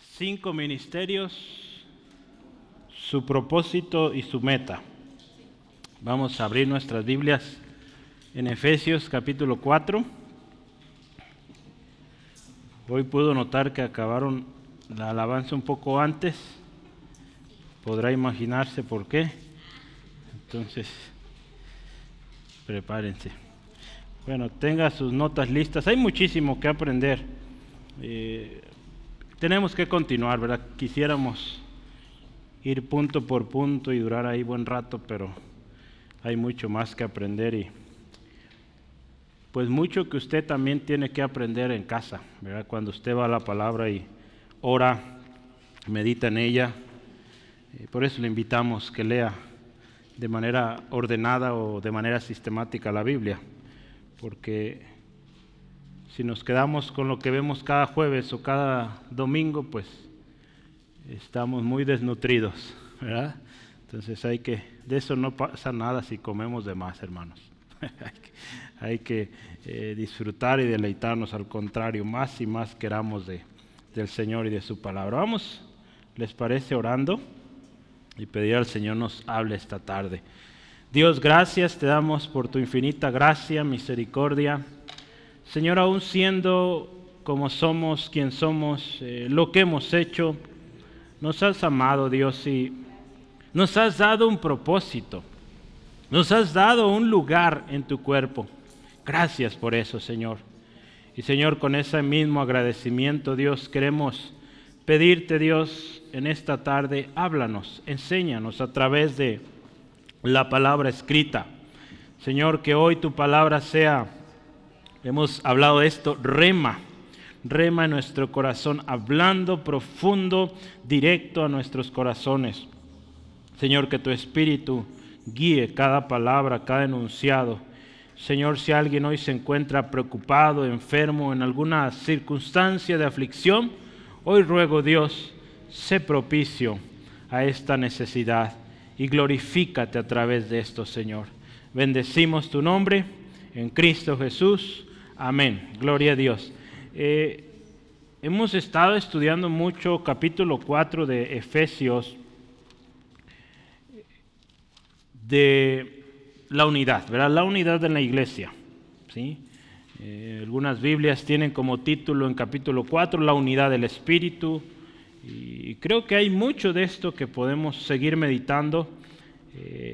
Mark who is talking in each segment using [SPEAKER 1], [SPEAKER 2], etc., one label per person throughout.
[SPEAKER 1] cinco ministerios, su propósito y su meta. Vamos a abrir nuestras Biblias en Efesios capítulo 4. Hoy puedo notar que acabaron la alabanza un poco antes. Podrá imaginarse por qué. Entonces, prepárense. Bueno, tenga sus notas listas. Hay muchísimo que aprender. Eh, tenemos que continuar, ¿verdad? Quisiéramos ir punto por punto y durar ahí buen rato, pero hay mucho más que aprender y pues mucho que usted también tiene que aprender en casa, ¿verdad? Cuando usted va a la palabra y ora, medita en ella. Eh, por eso le invitamos que lea de manera ordenada o de manera sistemática la Biblia, porque si nos quedamos con lo que vemos cada jueves o cada domingo, pues estamos muy desnutridos, ¿verdad? Entonces hay que, de eso no pasa nada si comemos de más, hermanos. hay que, eh, disfrutar y deleitarnos, al contrario, más y más queramos de, del Señor y de su palabra. Vamos, ¿les parece orando? Y pedir al Señor nos hable esta tarde. Dios, gracias te damos por tu infinita gracia, misericordia Señor, aún siendo como somos, quien somos, eh, lo que hemos hecho, nos has amado, Dios, y nos has dado un propósito, nos has dado un lugar en tu cuerpo. Gracias por eso, Señor. Y Señor, con ese mismo agradecimiento, Dios, queremos pedirte, Dios, en esta tarde, háblanos, enséñanos a través de la palabra escrita. Señor, que hoy tu palabra sea Hemos hablado de esto, rema, rema en nuestro corazón, hablando profundo, directo a nuestros corazones. Señor, que tu Espíritu guíe cada palabra, cada enunciado. Señor, si alguien hoy se encuentra preocupado, enfermo, en alguna circunstancia de aflicción, hoy ruego Dios, sé propicio a esta necesidad y glorifícate a través de esto, Señor. Bendecimos tu nombre en Cristo Jesús. Amén. Gloria a Dios. Eh, hemos estado estudiando mucho capítulo 4 de Efesios de la unidad, ¿verdad? La unidad de la iglesia. ¿sí? Eh, algunas Biblias tienen como título en capítulo 4 la unidad del Espíritu. Y creo que hay mucho de esto que podemos seguir meditando. Eh,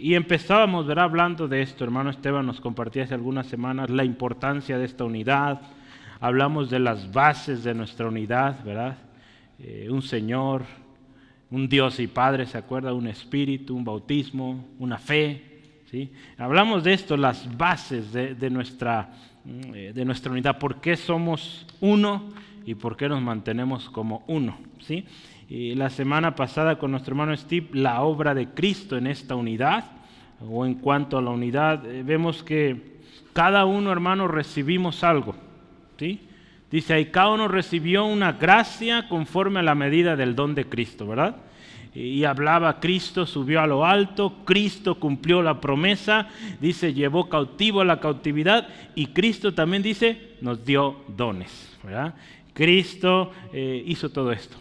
[SPEAKER 1] y empezábamos, ¿verdad? Hablando de esto, hermano Esteban nos compartía hace algunas semanas la importancia de esta unidad. Hablamos de las bases de nuestra unidad, ¿verdad? Eh, un Señor, un Dios y Padre, ¿se acuerda? Un Espíritu, un bautismo, una fe, ¿sí? Hablamos de esto, las bases de, nuestra, mm, de nuestra unidad. ¿Por qué somos uno y por qué nos mantenemos como uno, ¿sí? Y la semana pasada con nuestro hermano Steve, la obra de Cristo en esta unidad, o en cuanto a la unidad, eh, vemos que cada uno, hermano, recibimos algo. ¿sí? Dice ahí, cada uno recibió una gracia conforme a la medida del don de Cristo, ¿verdad? Y hablaba, Cristo subió a lo alto, Cristo cumplió la promesa, dice, llevó cautivo a la cautividad y Cristo también dice, nos dio dones, ¿verdad? Cristo eh, hizo todo esto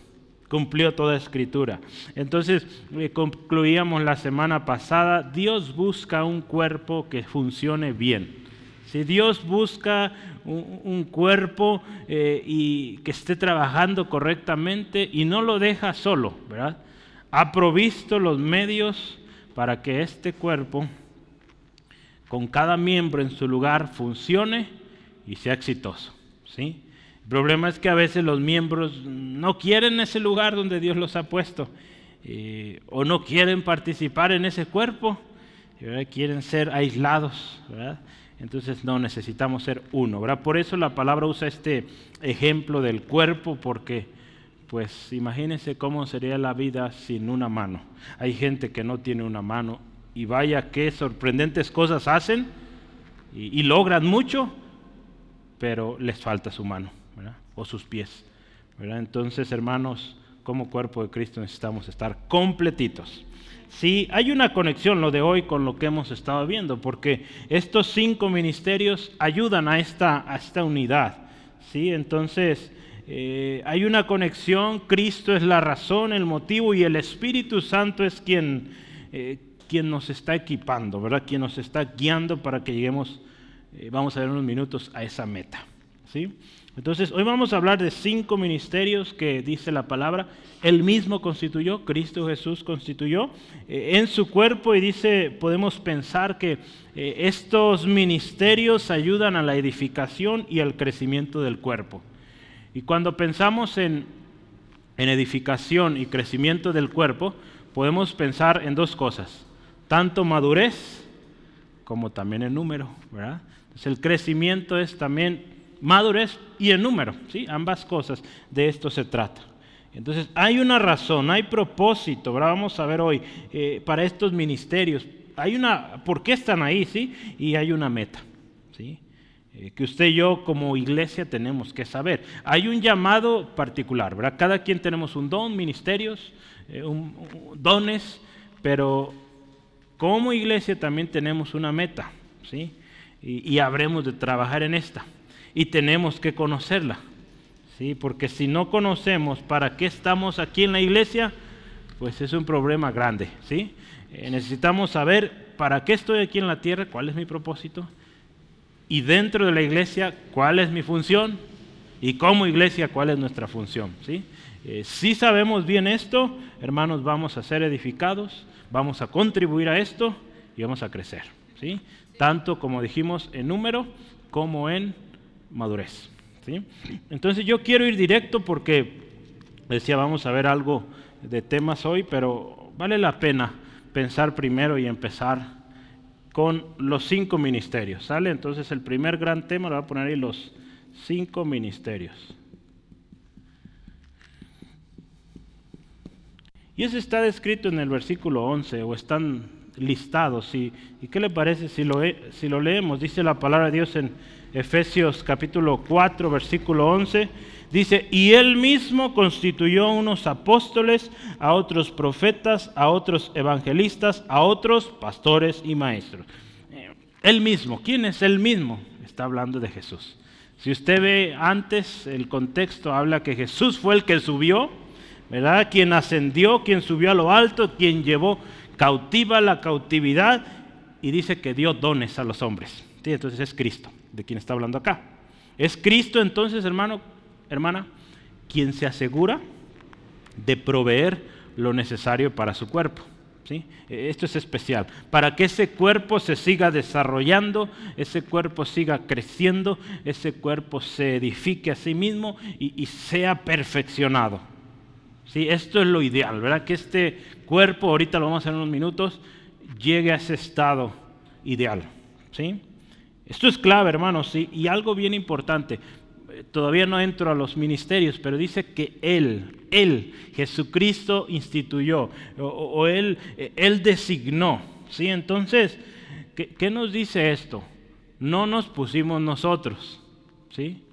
[SPEAKER 1] cumplió toda escritura. Entonces, eh, concluíamos la semana pasada, Dios busca un cuerpo que funcione bien. Si Dios busca un, cuerpo eh, y que esté trabajando correctamente y no lo deja solo, ¿verdad? Ha provisto los medios para que este cuerpo, con cada miembro en su lugar, funcione y sea exitoso. ¿sí? El problema es que a veces los miembros no quieren ese lugar donde Dios los ha puesto eh, o no quieren participar en ese cuerpo, quieren ser aislados. Entonces no necesitamos ser uno. Por eso la palabra usa este ejemplo del cuerpo porque pues imagínense cómo sería la vida sin una mano. Hay gente que no tiene una mano y vaya qué sorprendentes cosas hacen y logran mucho, pero les falta su mano o sus pies. Entonces, hermanos, como cuerpo de Cristo necesitamos estar completitos. Sí, hay una conexión lo de hoy con lo que hemos estado viendo, porque estos cinco ministerios ayudan a esta, a esta unidad. ¿sí? Entonces, eh, hay una conexión, Cristo es la razón, el motivo y el Espíritu Santo es quien, eh, quien nos está equipando, ¿verdad? Quien nos está guiando para que lleguemos, eh, vamos a ver unos minutos, a esa meta. ¿sí? Entonces, hoy vamos a hablar de cinco ministerios que dice la palabra. Él mismo constituyó, Cristo Jesús constituyó en su cuerpo y dice, podemos pensar que estos ministerios ayudan a la edificación y al crecimiento del cuerpo. Y cuando pensamos en, edificación y crecimiento del cuerpo, podemos pensar en dos cosas, tanto madurez como también en número, ¿verdad? Entonces el crecimiento es también madurez y en número, ¿sí? Ambas cosas, de esto se trata. Entonces hay una razón, hay propósito. Vamos a ver hoy, eh, para estos ministerios, hay una, ¿por qué están ahí, sí? Y hay una meta, ¿sí? Eh, que usted y yo como iglesia tenemos que saber. Hay un llamado particular. Cada quien tenemos un don, ministerios, eh, dones, pero como iglesia también tenemos una meta, ¿sí? Y, habremos de trabajar en esta. Y tenemos que conocerla, ¿sí? Porque si no conocemos para qué estamos aquí en la iglesia, pues es un problema grande, ¿sí? Eh, necesitamos saber para qué estoy aquí en la tierra, cuál es mi propósito, y dentro de la iglesia cuál es mi función y como iglesia cuál es nuestra función. ¿sí? Eh, si sabemos bien esto, hermanos, vamos a ser edificados, vamos a contribuir a esto y vamos a crecer. ¿sí? Tanto como dijimos en número como en madurez. ¿sí? Entonces yo quiero ir directo porque decía vamos a ver algo de temas hoy, pero vale la pena pensar primero y empezar con los cinco ministerios. ¿Sale? Entonces el primer gran tema lo voy a poner ahí los cinco ministerios. Y eso está descrito en el versículo 11, o están listados. ¿Y, y qué le parece si lo, si lo leemos? Dice la palabra de Dios en Efesios capítulo 4, versículo 11 Dice, y él mismo constituyó unos apóstoles, a otros profetas, a otros evangelistas, a otros pastores y maestros. Eh, él mismo, ¿quién es él mismo? Está hablando de Jesús. Si usted ve antes, el contexto habla que Jesús fue el que subió, ¿verdad? Quien ascendió, quien subió a lo alto, quien llevó cautiva la cautividad y dice que dio dones a los hombres. Entonces es Cristo, de quien está hablando acá. Es Cristo entonces, hermano, hermana, quien se asegura de proveer lo necesario para su cuerpo. ¿sí? Esto es especial. Para que ese cuerpo se siga desarrollando, ese cuerpo siga creciendo, ese cuerpo se edifique a sí mismo y, sea perfeccionado. ¿sí? Esto es lo ideal, ¿verdad? Que este cuerpo, ahorita lo vamos a hacer en unos minutos, llegue a ese estado ideal. ¿sí? Esto es clave, hermanos, ¿sí? y algo bien importante todavía no entro a los ministerios, pero dice que Él, Él, Jesucristo instituyó, o, él, él designó. ¿sí? Entonces, ¿qué, nos dice esto? No nos pusimos nosotros, ¿sí?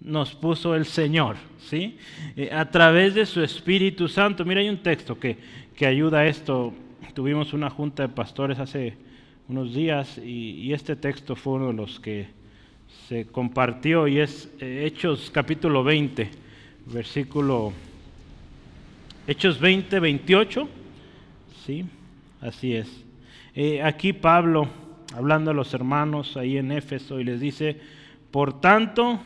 [SPEAKER 1] nos puso el Señor, ¿sí? Eh, a través de su Espíritu Santo. Mira, hay un texto que, que ayuda a esto. Tuvimos una junta de pastores hace unos días y este texto fue uno de los que se compartió y es eh, Hechos capítulo 20, versículo Hechos 20, 28. Sí, así es. Eh, aquí Pablo, hablando a los hermanos ahí en Éfeso, y les dice, por tanto,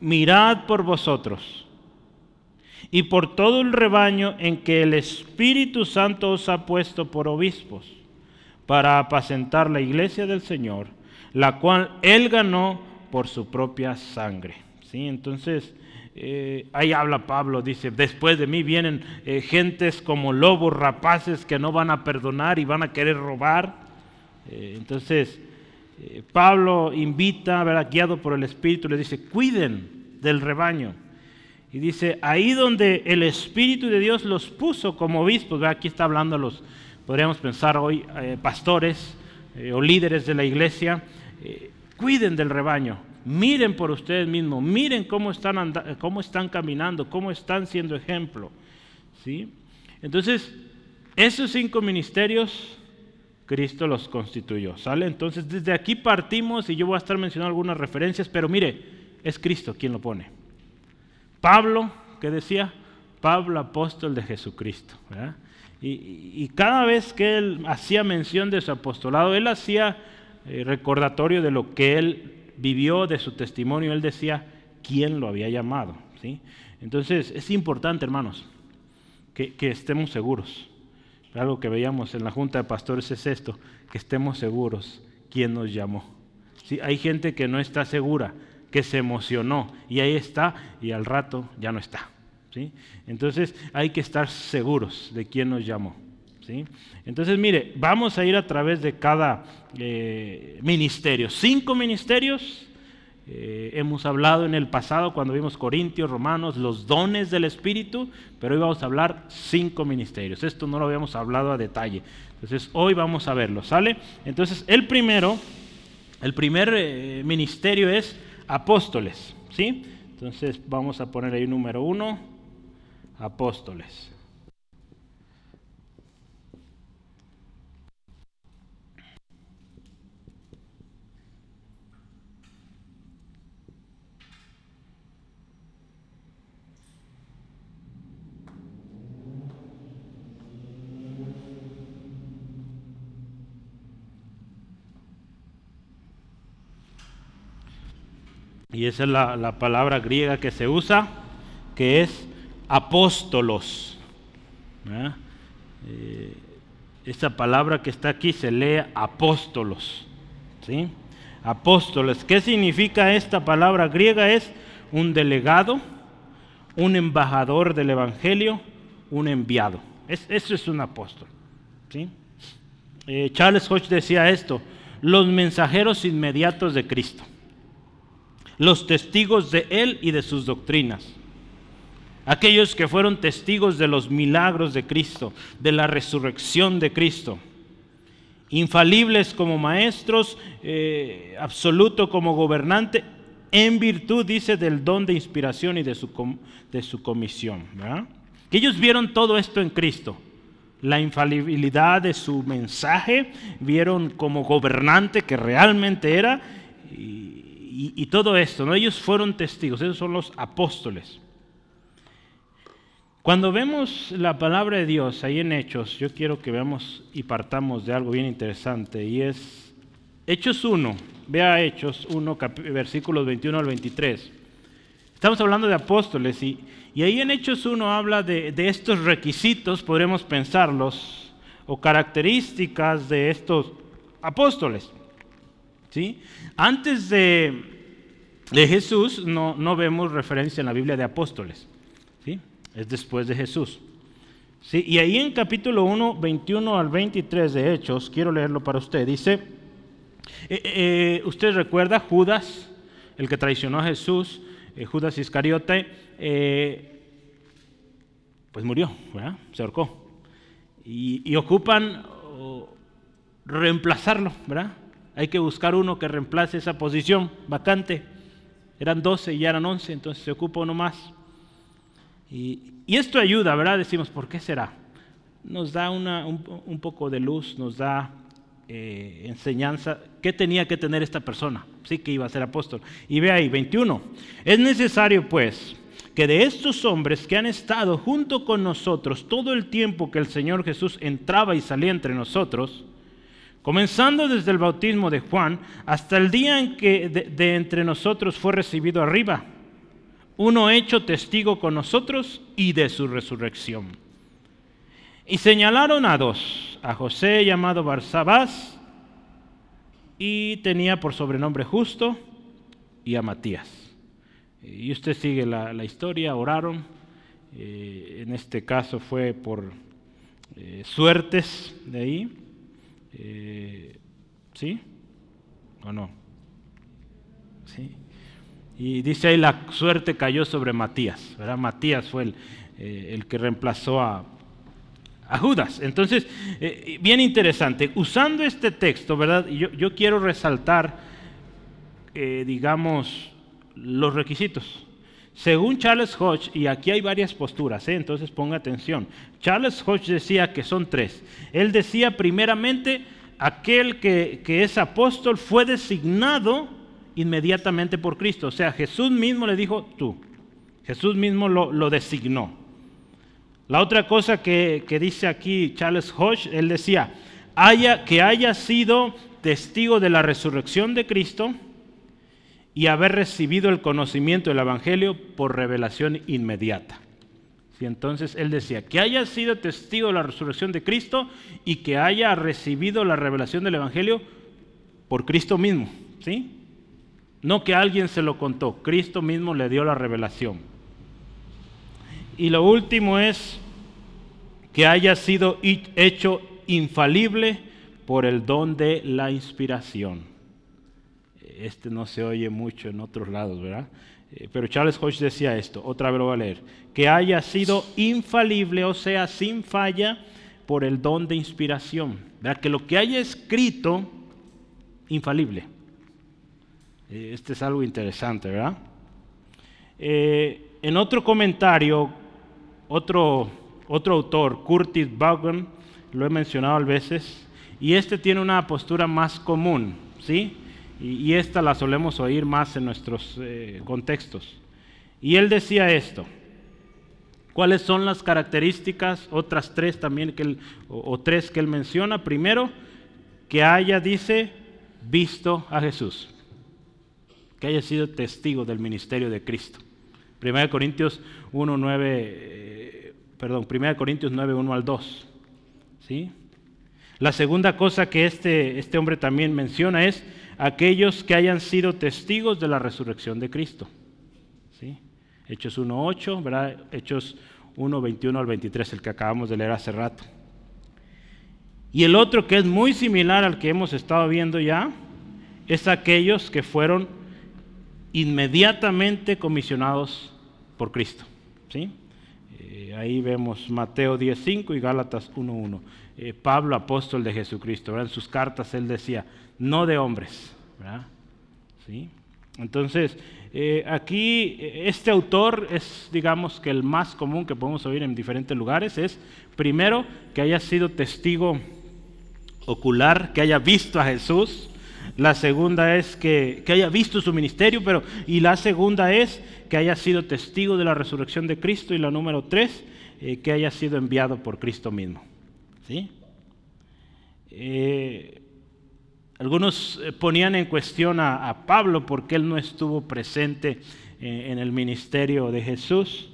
[SPEAKER 1] mirad por vosotros y por todo el rebaño en que el Espíritu Santo os ha puesto por obispos, para apacentar la iglesia del Señor, la cual él ganó por su propia sangre. ¿sí? Entonces, eh, ahí habla Pablo, dice, después de mí vienen eh, gentes como lobos rapaces que no van a perdonar y van a querer robar. Eh, entonces, Pablo invita, ¿verdad? guiado por el Espíritu, le dice, cuiden del rebaño. Y dice, ahí donde el Espíritu de Dios los puso como obispos, aquí está hablando los, podríamos pensar hoy, pastores o líderes de la iglesia, cuiden del rebaño, miren por ustedes mismos, miren cómo están, cómo están caminando, cómo están siendo ejemplo. ¿sí? Entonces, esos cinco ministerios, Cristo los constituyó. ¿sale? Entonces, desde aquí partimos y yo voy a estar mencionando algunas referencias, pero mire, es Cristo quien lo pone. Pablo, ¿qué decía? Pablo, apóstol de Jesucristo. Y, cada vez que él hacía mención de su apostolado, él hacía eh, recordatorio de lo que él vivió, de su testimonio, él decía quién lo había llamado. ¿sí? Entonces es importante, hermanos, que, estemos seguros. Algo que veíamos en la Junta de Pastores es esto, que estemos seguros quién nos llamó. ¿Sí? Hay gente que no está segura, que se emocionó y ahí está y al rato ya no está. Entonces hay que estar seguros de quién nos llamó. Entonces mire, vamos a ir a través de cada eh, ministerio. Cinco ministerios. Eh, hemos hablado en el pasado cuando vimos Corintios, Romanos, los dones del Espíritu, pero hoy vamos a hablar cinco ministerios. Esto no lo habíamos hablado a detalle. Entonces hoy vamos a verlo, ¿sale? Entonces el primero, el primer eh, ministerio es apóstoles. Entonces vamos a poner ahí número uno, apóstoles. Y esa es la, palabra griega que se usa, que es apóstolos. Eh, esa palabra que está aquí se lee apóstolos. ¿sí? Apóstoles. ¿Qué significa esta palabra griega? Es un delegado, un embajador del Evangelio, un enviado. eso es un apóstol. ¿sí? Eh, Charles Hodge decía esto, los mensajeros inmediatos de Cristo los testigos de Él y de sus doctrinas. Aquellos que fueron testigos de los milagros de Cristo, de la resurrección de Cristo. Infalibles como maestros, eh, absoluto como gobernante, en virtud, dice, del don de inspiración y de su, de su comisión. Que ellos vieron todo esto en Cristo la infalibilidad de su mensaje, vieron como gobernante que realmente era, y, y, todo esto, ¿no? ellos fueron testigos, esos son los apóstoles. Cuando vemos la palabra de Dios ahí en Hechos, yo quiero que veamos y partamos de algo bien interesante, y es Hechos 1, vea Hechos 1, versículos 21 al 23. Estamos hablando de apóstoles y, ahí en Hechos 1 habla de, de estos requisitos, podremos pensarlos, o características de estos apóstoles. ¿sí? Antes de, Jesús no, no, vemos referencia en la Biblia de apóstoles. Es después de Jesús. ¿sí? Y ahí en capítulo 1, 21 al 23 de Hechos, quiero leerlo para usted, dice, eh, eh, usted recuerda Judas, el que traicionó a Jesús, eh, Judas Iscariote, pues murió, se ahorcó. Y, y ocupan reemplazarlo, ¿verdad? Hay que buscar uno que reemplace esa posición vacante. Eran 12 y ya eran 11, entonces se ocupa uno más. Y, esto ayuda, ¿verdad? Decimos, ¿por qué será? Nos da un, poco de luz, nos da eh, enseñanza. ¿Qué tenía que tener esta persona? Sí que iba a ser apóstol. Y ve ahí, 21. Es necesario, pues, que de estos hombres que han estado junto con nosotros todo el tiempo que el Señor Jesús entraba y salía entre nosotros, comenzando desde el bautismo de Juan hasta el día en que de, entre nosotros fue recibido arriba, uno hecho testigo con nosotros y de su resurrección. Y señalaron a dos, a José llamado Barsabás, y tenía por sobrenombre justo, y a Matías. Y usted sigue la, historia, oraron, eh, en este caso fue por eh, suertes de ahí, eh, ¿Sí? ¿O no? ¿Sí? Y dice ahí la suerte cayó sobre Matías, ¿verdad? Matías fue el, eh, el que reemplazó a, a Judas. Entonces, eh, bien interesante, usando este texto, ¿verdad? Yo, yo quiero resaltar, digamos, los requisitos. Según Charles Hodge, y aquí hay varias posturas, entonces ponga atención, Charles Hodge decía que son tres. Él decía primeramente, aquel que, es apóstol fue designado inmediatamente por Cristo. O sea, Jesús mismo le dijo, tú, Jesús mismo lo, designó. La otra cosa que, dice aquí Charles Hodge, él decía, haya, que haya sido testigo de la resurrección de Cristo y haber recibido el conocimiento del Evangelio por revelación inmediata. Y entonces él decía, que haya sido testigo de la resurrección de Cristo y que haya recibido la revelación del Evangelio por Cristo mismo. ¿sí? No que alguien se lo contó, Cristo mismo le dio la revelación. Y lo último es que haya sido hecho infalible por el don de la inspiración. Este no se oye mucho en otros lados, ¿verdad? Eh, pero Charles Hodge decía esto, otra vez lo voy a leer, que haya sido infalible, o sea, sin falla, por el don de inspiración. ¿verdad? Que lo que haya escrito, infalible. Eh, este es algo interesante, ¿verdad? Eh, en otro comentario, otro, otro autor, Curtis Vaughan, lo he mencionado a veces, y este tiene una postura más común, ¿sí? Y, esta la solemos oír más en nuestros eh, contextos. Y él decía esto. ¿Cuáles son las características? Otras tres también que él, o tres que él menciona. Primero, que haya, dice, visto a Jesús que haya sido testigo del ministerio de Cristo. 1 Corintios 1, 9, eh, perdón, 1 Corintios 9, 1 al 2. ¿sí? La segunda cosa que este, este hombre también menciona es aquellos que hayan sido testigos de la resurrección de Cristo. ¿sí? Hechos 1, 8, ¿verdad? Hechos 1, 21 al 23, el que acabamos de leer hace rato. Y el otro que es muy similar al que hemos estado viendo ya, es aquellos que fueron inmediatamente comisionados por Cristo. ¿sí? Eh, ahí vemos Mateo 10.5 y Gálatas 1.1. Eh, Pablo, apóstol de Jesucristo, en sus cartas él decía, no de hombres. ¿Sí? Entonces, eh, aquí este autor es, digamos, que el más común que podemos oír en diferentes lugares es, primero, que haya sido testigo ocular, que haya visto a Jesús, la segunda es que, haya visto su ministerio, pero y la segunda es que haya sido testigo de la resurrección de Cristo y la número tres, eh, que haya sido enviado por Cristo mismo. ¿Sí? Eh, algunos eh, ponían en cuestión a, Pablo porque él no estuvo presente en el ministerio de Jesús,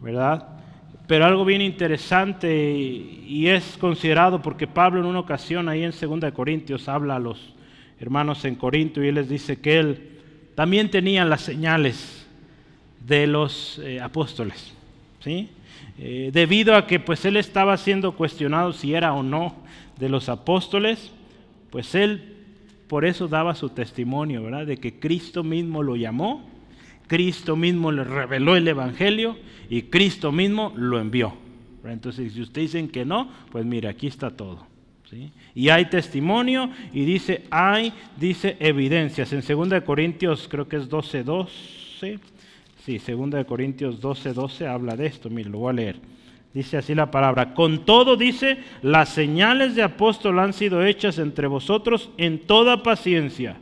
[SPEAKER 1] ¿verdad? Pero algo bien interesante y, y es considerado porque Pablo en una ocasión ahí en 2 Corintios habla a los, hermanos en Corinto y él les dice que él también tenía las señales de los eh, apóstoles, ¿sí? Eh, debido a que pues él estaba siendo cuestionado si era o no de los apóstoles, pues él por eso daba su testimonio, ¿verdad? De que Cristo mismo lo llamó, Cristo mismo le reveló el Evangelio y Cristo mismo lo envió. Entonces, si ustedes dicen que no, pues mire, aquí está todo. Y hay testimonio y dice, hay, dice evidencias. En 2 Corintios, creo que es 12, 12. Sí, 2 Corintios 12, 12 habla de esto. Mire, lo voy a leer. Dice así la palabra. Con todo, dice, las señales de apóstol han sido hechas entre vosotros en toda paciencia,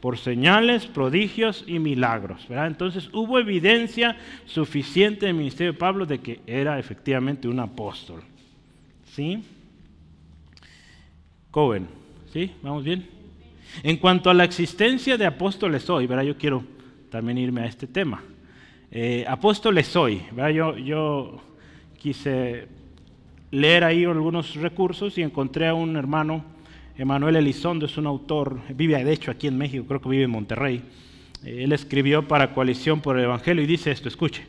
[SPEAKER 1] por señales, prodigios y milagros. Entonces hubo evidencia suficiente en el ministerio de Pablo de que era efectivamente un apóstol. ¿Sí? Cohen. ¿Sí? ¿Vamos bien? En cuanto a la existencia de apóstoles hoy, ¿verdad? yo quiero también irme a este tema. Eh, apóstoles hoy. Yo, yo quise leer ahí algunos recursos y encontré a un hermano, Emanuel Elizondo, es un autor, vive de hecho aquí en México, creo que vive en Monterrey. Eh, él escribió para Coalición por el Evangelio y dice esto, escuche.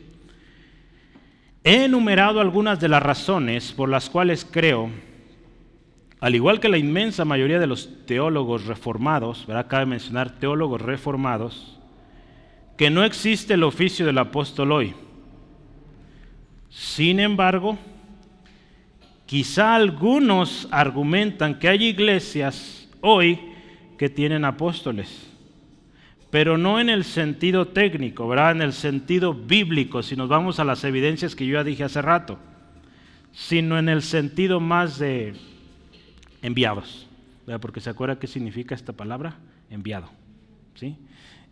[SPEAKER 1] He enumerado algunas de las razones por las cuales creo al igual que la inmensa mayoría de los teólogos reformados, ¿verdad? cabe mencionar teólogos reformados, que no existe el oficio del apóstol hoy. Sin embargo, quizá algunos argumentan que hay iglesias hoy que tienen apóstoles, pero no en el sentido técnico, ¿verdad? en el sentido bíblico, si nos vamos a las evidencias que yo ya dije hace rato, sino en el sentido más de enviados. Porque se acuerda qué significa esta palabra, enviado. ¿sí?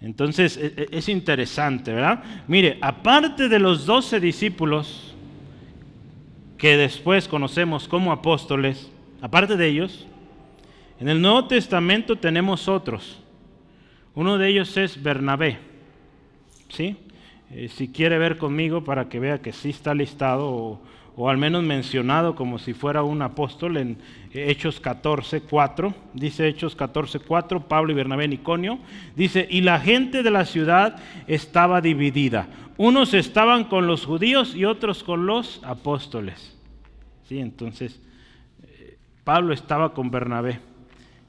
[SPEAKER 1] Entonces e, e, es interesante, ¿verdad? Mire, aparte de los doce discípulos que después conocemos como apóstoles, aparte de ellos, en el Nuevo Testamento tenemos otros. Uno de ellos es Bernabé. ¿Sí? Eh, si quiere ver conmigo para que vea que sí está listado o, o al menos mencionado como si fuera un apóstol en Hechos 14, 4. Dice Hechos 14, 4, Pablo y Bernabé en Iconio. Dice, y la gente de la ciudad estaba dividida. Unos estaban con los judíos y otros con los apóstoles. Sí, entonces eh, Pablo estaba con Bernabé.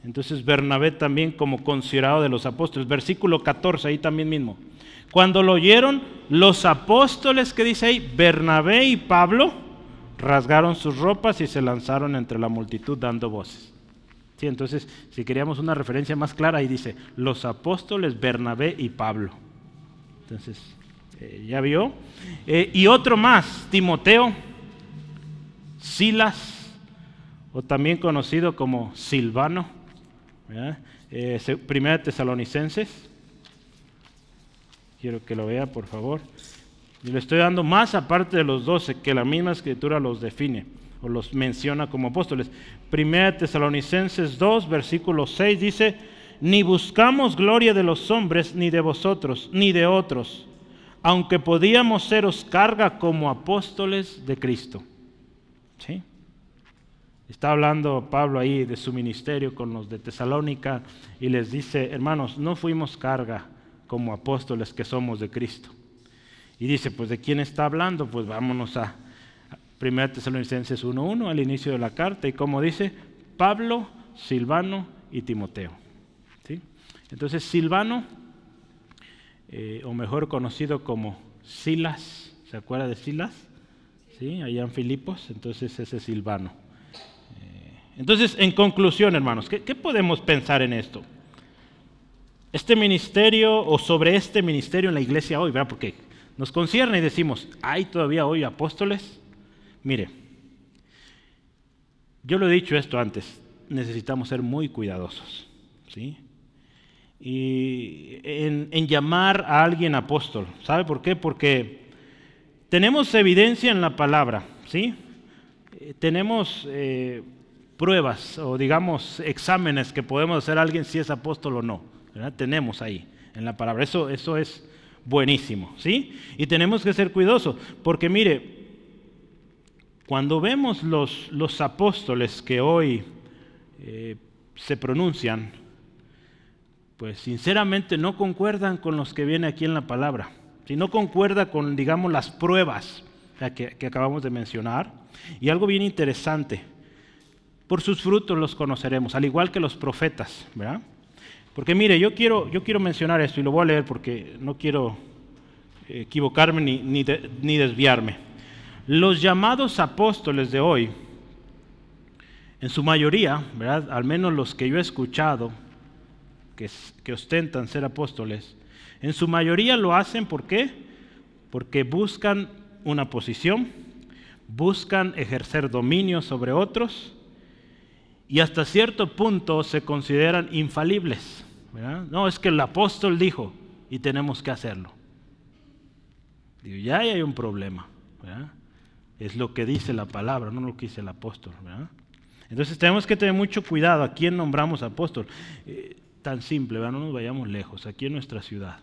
[SPEAKER 1] Entonces Bernabé también como considerado de los apóstoles. Versículo 14, ahí también mismo. Cuando lo oyeron los apóstoles, que dice ahí, Bernabé y Pablo, rasgaron sus ropas y se lanzaron entre la multitud dando voces. Sí, entonces, si queríamos una referencia más clara, ahí dice, los apóstoles Bernabé y Pablo. Entonces, eh, ya vio. Eh, y otro más, Timoteo, Silas, o también conocido como Silvano, eh, primera Tesalonicenses. Quiero que lo vea, por favor. Y le estoy dando más aparte de los doce, que la misma escritura los define o los menciona como apóstoles. Primera Tesalonicenses 2, versículo 6 dice, ni buscamos gloria de los hombres, ni de vosotros, ni de otros, aunque podíamos seros carga como apóstoles de Cristo. ¿Sí? Está hablando Pablo ahí de su ministerio con los de Tesalónica y les dice, hermanos, no fuimos carga como apóstoles que somos de Cristo. Y dice, pues ¿de quién está hablando? Pues vámonos a 1 Tesalonicenses 1.1 al inicio de la carta y como dice, Pablo, Silvano y Timoteo. ¿Sí? Entonces Silvano, eh, o mejor conocido como Silas, ¿se acuerda de Silas? ¿Sí? Allá en Filipos, entonces ese es Silvano. Eh, entonces, en conclusión, hermanos, ¿qué, ¿qué podemos pensar en esto? Este ministerio o sobre este ministerio en la iglesia hoy, ¿verdad? Porque nos concierne y decimos, ¿hay todavía hoy apóstoles? Mire, yo lo he dicho esto antes, necesitamos ser muy cuidadosos, ¿sí? Y en, llamar a alguien apóstol, ¿sabe por qué? Porque tenemos evidencia en la palabra, ¿sí? Eh, tenemos eh, pruebas o digamos exámenes que podemos hacer alguien si es apóstol o no, ¿verdad? Tenemos ahí en la palabra, eso, eso es buenísimo, ¿sí? Y tenemos que ser cuidadosos, porque mire, cuando vemos los, los apóstoles que hoy eh, se pronuncian, pues sinceramente no concuerdan con los que vienen aquí en la palabra, si no concuerda con, digamos, las pruebas que, que acabamos de mencionar. Y algo bien interesante, por sus frutos los conoceremos, al igual que los profetas, ¿verdad? Porque mire, yo quiero, yo quiero mencionar esto y lo voy a leer porque no quiero equivocarme ni, ni, desviarme. Los llamados apóstoles de hoy, en su mayoría, ¿verdad? al menos los que yo he escuchado, que, que, ostentan ser apóstoles, en su mayoría lo hacen ¿por qué? Porque buscan una posición, buscan ejercer dominio sobre otros y hasta cierto punto se consideran infalibles. No, es que el apóstol dijo y tenemos que hacerlo. Digo, ya hay un problema. Es lo que dice la palabra, no lo que dice el apóstol. Entonces tenemos que tener mucho cuidado a quién nombramos apóstol. Eh, tan simple, no nos vayamos lejos, aquí en nuestra ciudad,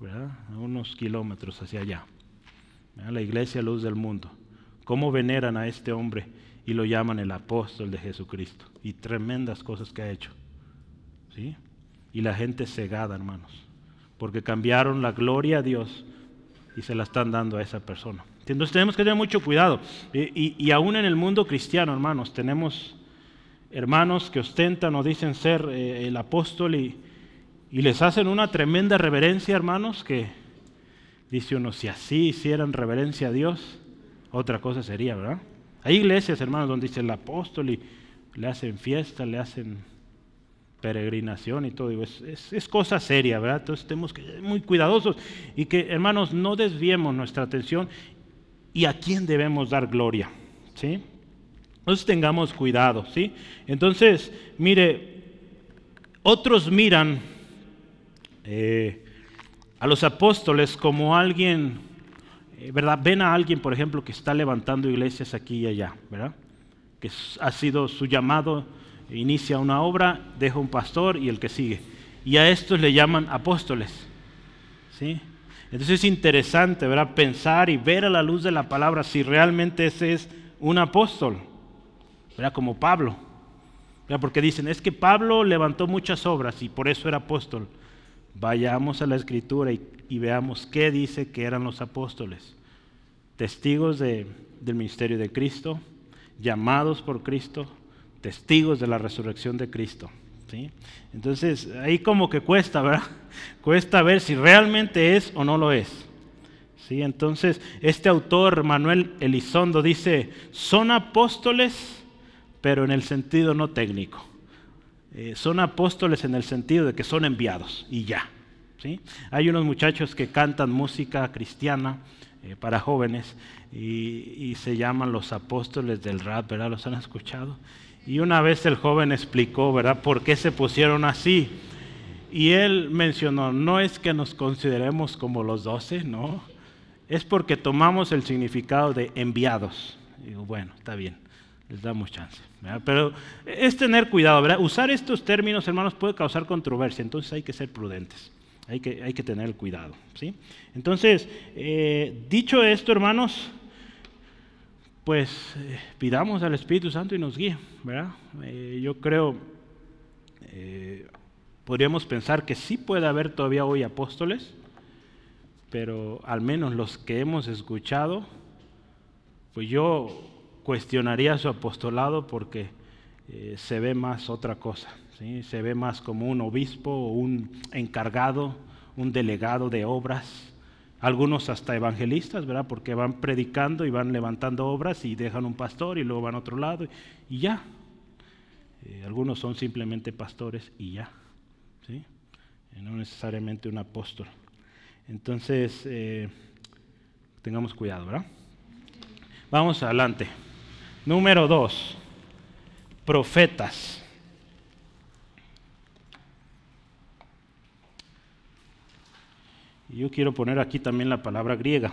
[SPEAKER 1] a unos kilómetros hacia allá. La iglesia luz del mundo. ¿Cómo veneran a este hombre y lo llaman el apóstol de Jesucristo? Y tremendas cosas que ha hecho. ¿Sí? Y la gente cegada, hermanos, porque cambiaron la gloria a Dios y se la están dando a esa persona. Entonces tenemos que tener mucho cuidado. Y, aún en el mundo cristiano, hermanos, tenemos hermanos que ostentan o dicen ser eh, el apóstol y, y les hacen una tremenda reverencia, hermanos, que dice uno, si así hicieran reverencia a Dios, otra cosa sería, ¿verdad? Hay iglesias, hermanos, donde dice el apóstol y le hacen fiesta, le hacen peregrinación y todo. Es, es, cosa seria, ¿verdad? Entonces tenemos que ser muy cuidadosos y que, hermanos, no desviemos nuestra atención y a quién debemos dar gloria, ¿sí? Entonces tengamos cuidado, ¿sí? Entonces, mire, otros miran eh, a los apóstoles como alguien, eh, ¿verdad? Ven a alguien, por ejemplo, que está levantando iglesias aquí y allá, ¿verdad? Que ha sido su llamado, inicia una obra, deja un pastor y el que sigue. Y a estos le llaman apóstoles, ¿sí? Entonces es interesante, ¿verdad? Pensar y ver a la luz de la palabra si realmente ese es un apóstol, ¿verdad? Como Pablo. Porque dicen, es que Pablo levantó muchas obras y por eso era apóstol. Vayamos a la escritura y, veamos qué dice que eran los apóstoles. Testigos del ministerio de Cristo, llamados por Cristo, testigos de la resurrección de Cristo. ¿sí? Entonces, ahí como que cuesta, ¿verdad? Cuesta ver si realmente es o no lo es. ¿sí? Entonces, este autor, Manuel Elizondo, dice, son apóstoles pero en el sentido no técnico. Eh, son apóstoles en el sentido de que son enviados y ya. ¿sí? Hay unos muchachos que cantan música cristiana eh, para jóvenes y, se llaman los apóstoles del rap, ¿verdad? ¿Los han escuchado? Y una vez el joven explicó, ¿verdad?, por qué se pusieron así. Y él mencionó, no es que nos consideremos como los doce, no, es porque tomamos el significado de enviados. digo, bueno, está bien les damos chance. Pero es tener cuidado, ¿verdad? Usar estos términos, hermanos, puede causar controversia, entonces hay que ser prudentes, hay que, hay que tener cuidado. ¿sí? Entonces, eh, dicho esto, hermanos, pues eh, pidamos al Espíritu Santo y nos guíe, ¿verdad? Eh, yo creo, podríamos pensar que sí puede haber todavía hoy apóstoles, pero al menos los que hemos escuchado, pues yo cuestionaría su apostolado porque eh, se ve más otra cosa, ¿sí? se ve más como un obispo o un encargado, un delegado de obras, algunos hasta evangelistas, ¿verdad? Porque van predicando y van levantando obras y dejan un pastor y luego van a otro lado y, ya. Eh, algunos son simplemente pastores y ya, ¿sí? Eh, no necesariamente un apóstol. Entonces, tengamos cuidado, ¿verdad? Vamos adelante. Número dos, profetas. Yo quiero poner aquí también la palabra griega.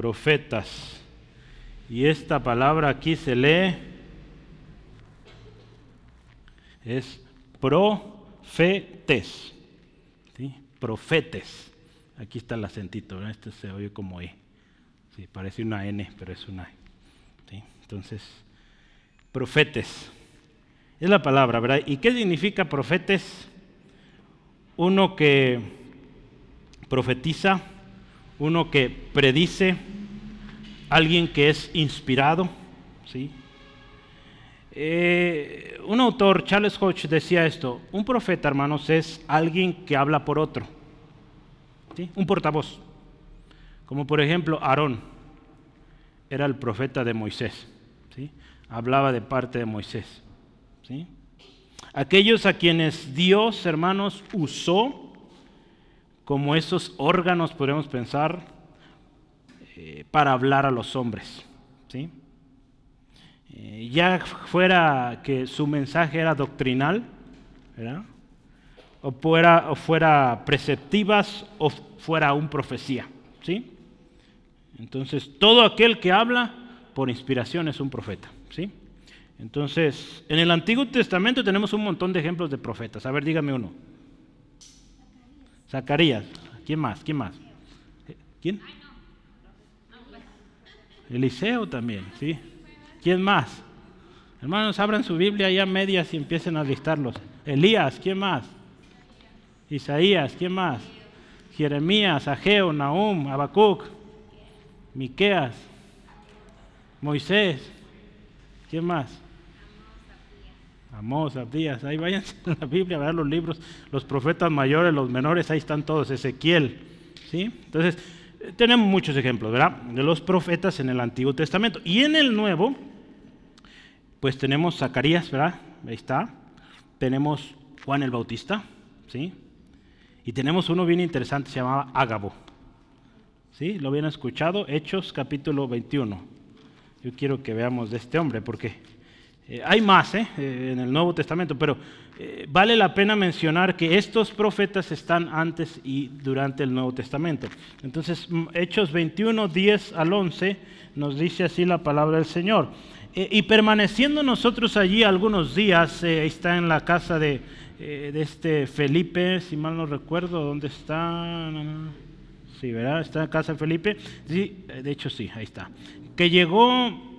[SPEAKER 1] Profetas. Y esta palabra aquí se lee, es profetes. ¿sí? Profetes. Aquí está el acentito, este se oye como E. Sí, parece una N, pero es una E. ¿sí? Entonces, profetes. Es la palabra, ¿verdad? ¿Y qué significa profetes? Uno que profetiza, uno que predice, alguien que es inspirado. ¿sí? Eh, un autor, Charles Hodge, decía esto, un profeta, hermanos, es alguien que habla por otro, ¿sí? un portavoz, como por ejemplo Aarón, era el profeta de Moisés, ¿sí? hablaba de parte de Moisés. ¿sí? Aquellos a quienes Dios, hermanos, usó como esos órganos, podemos pensar, eh, para hablar a los hombres. ¿sí? Eh, ya fuera que su mensaje era doctrinal, O, fuera, o fuera preceptivas, o fuera un profecía. ¿sí? Entonces, todo aquel que habla por inspiración es un profeta. ¿sí? Entonces, en el Antiguo Testamento tenemos un montón de ejemplos de profetas. A ver, dígame uno. Zacarías. ¿Quién más? ¿Quién más? ¿Quién? Eliseo también, ¿sí? ¿Quién más? Hermanos, abran su Biblia ya medias y empiecen a listarlos. Elías, ¿quién más? Isaías, ¿quién más? Jeremías, Ageo, Nahum, Habacuc, Miqueas, Moisés, ¿quién más? Amós, Abdías, ahí vayan a la Biblia a ver los libros, los profetas mayores, los menores, ahí están todos, Ezequiel, ¿sí? Entonces, tenemos muchos ejemplos, ¿verdad? De los profetas en el Antiguo Testamento. Y en el Nuevo, pues tenemos Zacarías, ¿verdad? Ahí está. Tenemos Juan el Bautista, ¿sí? Y tenemos uno bien interesante, se llamaba Ágabo. ¿Sí? ¿Lo habían escuchado? Hechos capítulo 21. Yo quiero que veamos de este hombre, porque eh, hay más ¿eh? Eh, en el Nuevo Testamento, pero vale la pena mencionar que estos profetas están antes y durante el Nuevo Testamento. Entonces, Hechos 21, 10 al 11, nos dice así la palabra del Señor. y permaneciendo nosotros allí algunos días, está en la casa de, de, este Felipe, si mal no recuerdo, ¿dónde está? Sí, ¿verdad? Está en casa de Felipe. Sí, de hecho sí, ahí está. Que llegó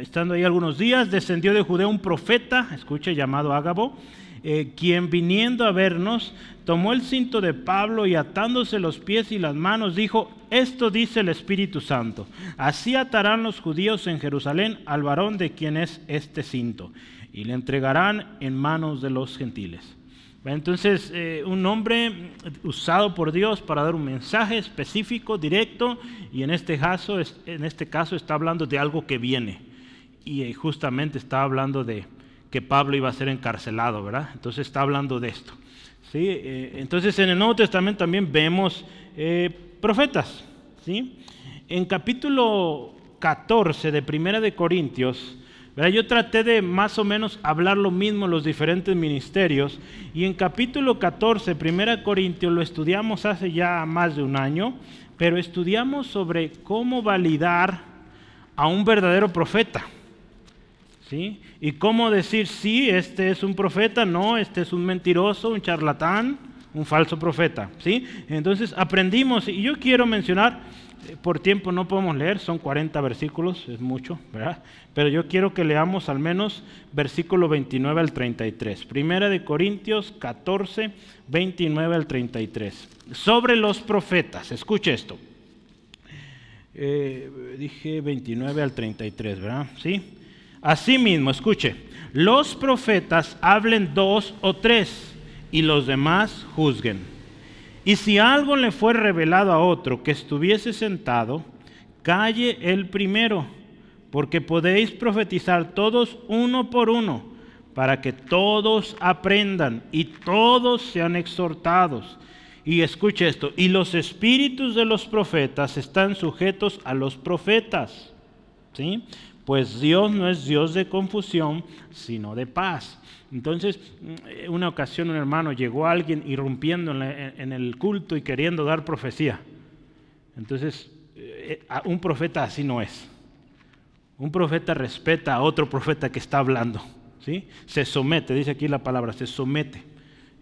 [SPEAKER 1] estando ahí algunos días, descendió de Judea un profeta, escuche, llamado Ágabo, eh, quien viniendo a vernos, tomó el cinto de Pablo y atándose los pies y las manos, dijo, esto dice el Espíritu Santo, así atarán los judíos en Jerusalén al varón de quien es este cinto, y le entregarán en manos de los gentiles. Entonces, eh, un hombre usado por Dios para dar un mensaje específico, directo, y en este caso, en este caso está hablando de algo que viene y justamente está hablando de que Pablo iba a ser encarcelado, ¿verdad? Entonces está hablando de esto. ¿sí? Eh, entonces en el Nuevo Testamento también vemos eh, profetas. ¿sí? En capítulo 14 de Primera de Corintios, ¿verdad? yo traté de más o menos hablar lo mismo en los diferentes ministerios y en capítulo 14, Primera de Corintios, lo estudiamos hace ya más de un año, pero estudiamos sobre cómo validar a un verdadero profeta. ¿Sí? Y cómo decir, sí, este es un profeta, no, este es un mentiroso, un charlatán, un falso profeta. ¿sí? Entonces aprendimos, y yo quiero mencionar, eh, por tiempo no podemos leer, son 40 versículos, es mucho, ¿verdad? Pero yo quiero que leamos al menos versículo 29 al 33. Primera de Corintios 14, 29 al 33. Sobre los profetas, escuche esto. Eh, dije 29 al 33, ¿verdad? ¿Sí? Asimismo, escuche, los profetas hablen dos o tres y los demás juzguen. Y si algo le fue revelado a otro que estuviese sentado, calle el primero, porque podéis profetizar todos uno por uno, para que todos aprendan y todos sean exhortados. Y escuche esto, y los espíritus de los profetas están sujetos a los profetas. ¿Sí? Pues Dios no es Dios de confusión, sino de paz. Entonces, mm, una ocasión un hermano llegó a alguien irrumpiendo en, el culto y queriendo dar profecía. Entonces, eh, un profeta así no es. Un profeta respeta a otro profeta que está hablando. ¿sí? Se somete, dice aquí la palabra, se somete.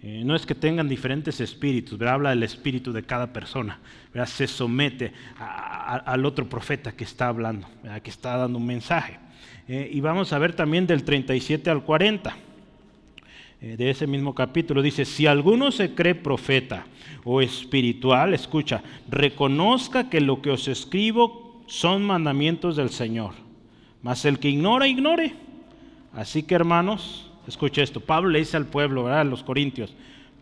[SPEAKER 1] Eh, no es que tengan diferentes espíritus, habla del espíritu de cada persona. Se somete al otro profeta que está hablando, que está dando un mensaje. Eh, y vamos a ver también del 37 al 40 eh, de ese mismo capítulo. Dice, si alguno se cree profeta o espiritual, escucha, reconozca que lo que os escribo son mandamientos del Señor. Mas el que ignora, ignore. Así que hermanos, Escuche esto, Pablo le dice al pueblo, ¿verdad? a los corintios,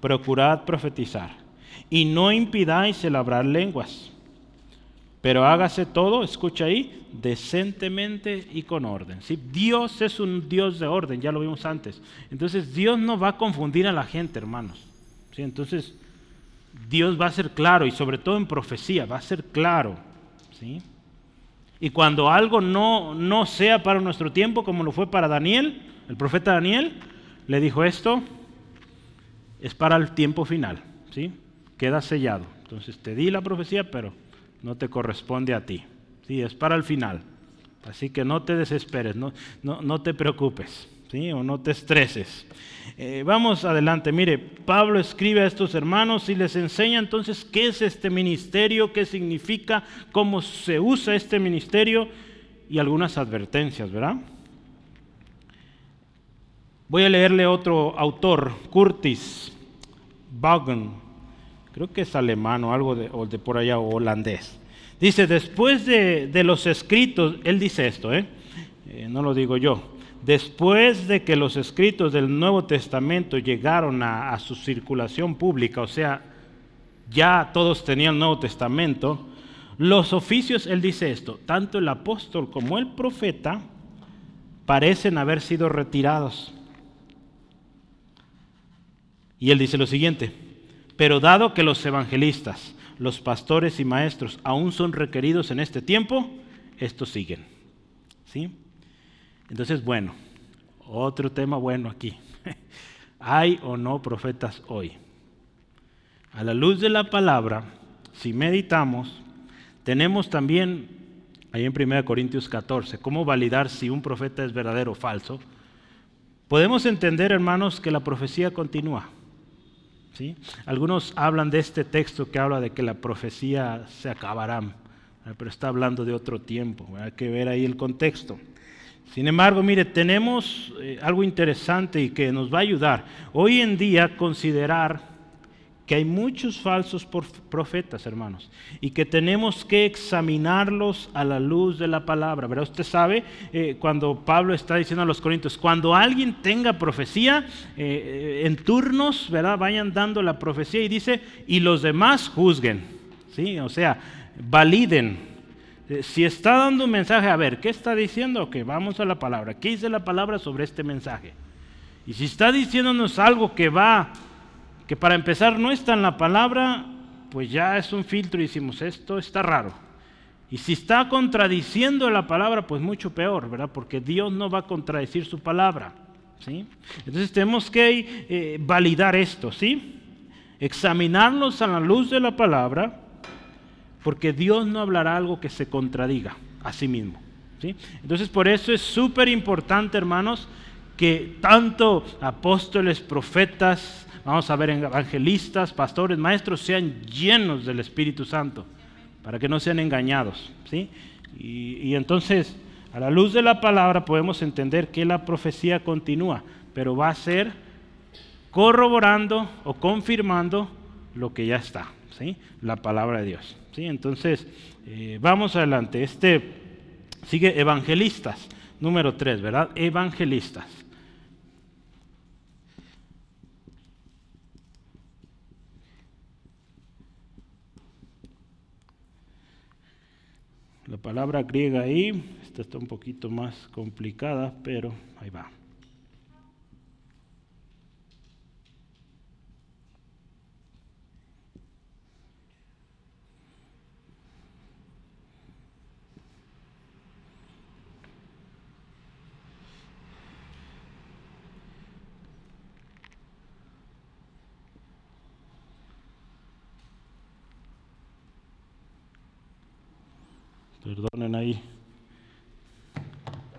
[SPEAKER 1] procurad profetizar y no impidáis el hablar lenguas, pero hágase todo, escucha ahí, decentemente y con orden. ¿sí? Dios es un Dios de orden, ya lo vimos antes. Entonces Dios no va a confundir a la gente, hermanos. ¿sí? Entonces Dios va a ser claro y sobre todo en profecía, va a ser claro. ¿sí? Y cuando algo no, no sea para nuestro tiempo, como lo fue para Daniel, el profeta Daniel le dijo esto, es para el tiempo final, ¿sí? Queda sellado. Entonces te di la profecía, pero no te corresponde a ti. ¿sí? Es para el final. Así que no te desesperes, no, no, te preocupes, ¿sí? O no te estreses. Eh, vamos adelante. Mire, Pablo escribe a estos hermanos y les enseña entonces qué es este ministerio, qué significa, cómo se usa este ministerio y algunas advertencias, ¿verdad? Voy a leerle otro autor, Curtis Vaughan, creo que es alemán o algo de, o de por allá, o holandés. Dice, después de, los escritos, él dice esto, ¿eh? ¿eh? no lo digo yo, después de que los escritos del Nuevo Testamento llegaron a, a su circulación pública, o sea, ya todos tenían el Nuevo Testamento, los oficios, él dice esto, tanto el apóstol como el profeta parecen haber sido retirados. Y él dice lo siguiente, pero dado que los evangelistas, los pastores y maestros aún son requeridos en este tiempo, estos siguen. ¿Sí? Entonces, bueno, otro tema bueno aquí. ¿Hay o no profetas hoy? A la luz de la palabra, si meditamos, tenemos también, ahí en 1 Corintios 14, cómo validar si un profeta es verdadero o falso. Podemos entender, hermanos, que la profecía continúa. ¿Sí? Algunos hablan de este texto que habla de que la profecía se acabará, pero está hablando de otro tiempo. Hay que ver ahí el contexto. Sin embargo, mire, tenemos eh, algo interesante y que nos va a ayudar. Hoy en día considerar que hay muchos falsos profetas, hermanos, y que tenemos que examinarlos a la luz de la palabra. ¿Verdad? Usted sabe, eh, cuando Pablo está diciendo a los Corintios, cuando alguien tenga profecía, eh, en turnos, ¿verdad? Vayan dando la profecía y dice, y los demás juzguen, ¿sí? O sea, validen. Eh, si está dando un mensaje, a ver, ¿qué está diciendo? Que vamos a la palabra. ¿Qué dice la palabra sobre este mensaje? Y si está diciéndonos algo que va que para empezar no está en la palabra, pues ya es un filtro y decimos, esto está raro. Y si está contradiciendo la palabra, pues mucho peor, ¿verdad? Porque Dios no va a contradecir su palabra, ¿sí? Entonces tenemos que eh, validar esto, ¿sí? Examinarlos a la luz de la palabra, porque Dios no hablará algo que se contradiga a sí mismo, ¿sí? Entonces por eso es súper importante, hermanos, que tanto apóstoles, profetas, vamos a ver evangelistas, pastores, maestros, sean llenos del Espíritu Santo, para que no sean engañados. ¿sí? Y, entonces, a la luz de la palabra podemos entender que la profecía continúa, pero va a ser corroborando o confirmando lo que ya está, ¿sí? la palabra de Dios. ¿sí? Entonces, eh, vamos adelante. Este sigue evangelistas, número 3, ¿verdad? Evangelistas. La palabra griega ahí, esta está un poquito más complicada, pero ahí va. Perdonen ahí.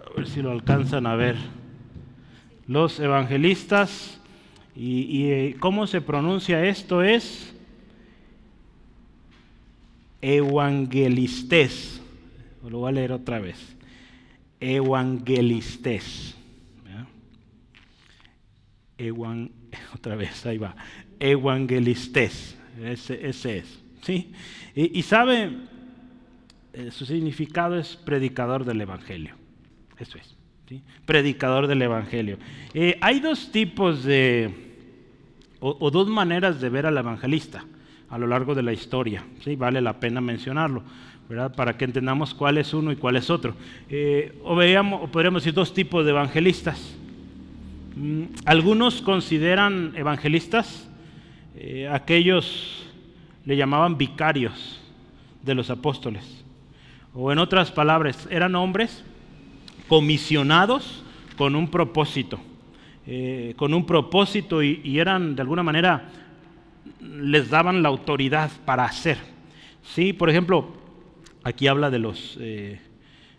[SPEAKER 1] A ver si lo alcanzan a ver. Los evangelistas, y, eh, cómo se pronuncia esto es evangelistes. Lo voy a leer otra vez. Evangelistes. otra vez, ahí va. Evangelistes. Ese, ese es. ¿sí? Y, y sabe, eh, su significado es predicador del Evangelio. Eso es. Predicador del Evangelio. Eh, hay dos tipos de, o, dos maneras de ver al evangelista a lo largo de la historia. ¿sí? Vale la pena mencionarlo. ¿verdad? Para que entendamos cuál es uno y cuál es otro. Eh, o, veamos, podríamos decir dos tipos de evangelistas. Mm, algunos consideran evangelistas, aquellos le llamaban vicarios de los apóstoles. O en otras palabras, eran hombres comisionados con un propósito, eh, con un propósito y, eran de alguna manera, les daban la autoridad para hacer. Sí, por ejemplo, aquí habla de los eh,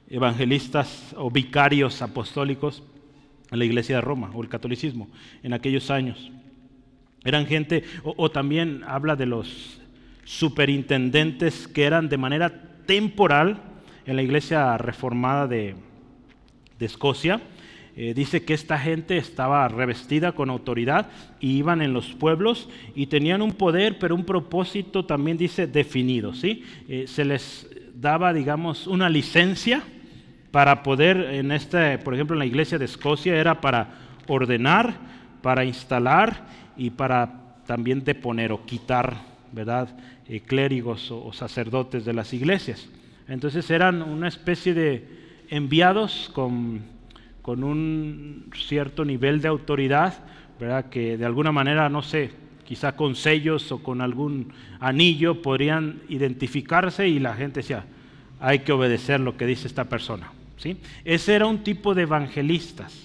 [SPEAKER 1] evangelistas o vicarios apostólicos en la iglesia de Roma o el catolicismo en aquellos años. Eran gente, o también habla de los superintendentes que eran de manera temporal en la iglesia reformada de, Escocia. Eh, dice que esta gente estaba revestida con autoridad y iban en los pueblos y tenían un poder, pero un propósito también dice definido. ¿sí? Eh, se les daba, digamos, una licencia para poder, en este, por ejemplo, en la iglesia de Escocia era para ordenar, para instalar y para también deponer o quitar ¿verdad? Eh, clérigos o, sacerdotes de las iglesias. Entonces eran una especie de enviados con, con un cierto nivel de autoridad, ¿verdad? Que de alguna manera, no sé, quizá con sellos o con algún anillo podrían identificarse y la gente decía, hay que obedecer lo que dice esta persona. ¿sí? Ese era un tipo de evangelistas.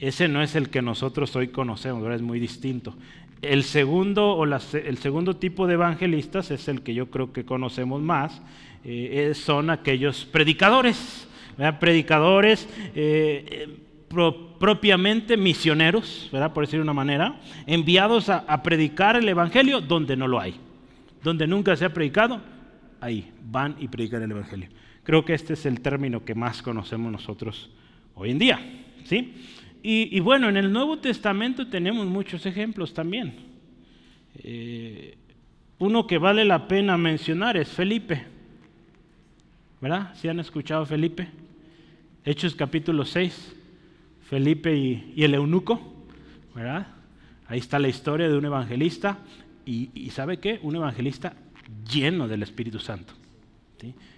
[SPEAKER 1] Ese no es el que nosotros hoy conocemos, es muy distinto. El segundo, o el segundo tipo de evangelistas es el que yo creo que conocemos más, eh, son aquellos predicadores, predicadores eh, propiamente misioneros, ¿verdad? por decir de una manera, enviados a, a predicar el Evangelio donde no lo hay, donde nunca se ha predicado, ahí van y predican el Evangelio. Creo que este es el término que más conocemos nosotros hoy en día. ¿sí? Y, bueno, en el Nuevo Testamento tenemos muchos ejemplos también. Eh, uno que vale la pena mencionar es Felipe. ¿Verdad? ¿Sí han escuchado Felipe? Hechos capítulo 6. Felipe y, el eunuco. ¿Verdad? Ahí está la historia de un evangelista. Y, ¿sabe qué? Un evangelista lleno del Espíritu Santo.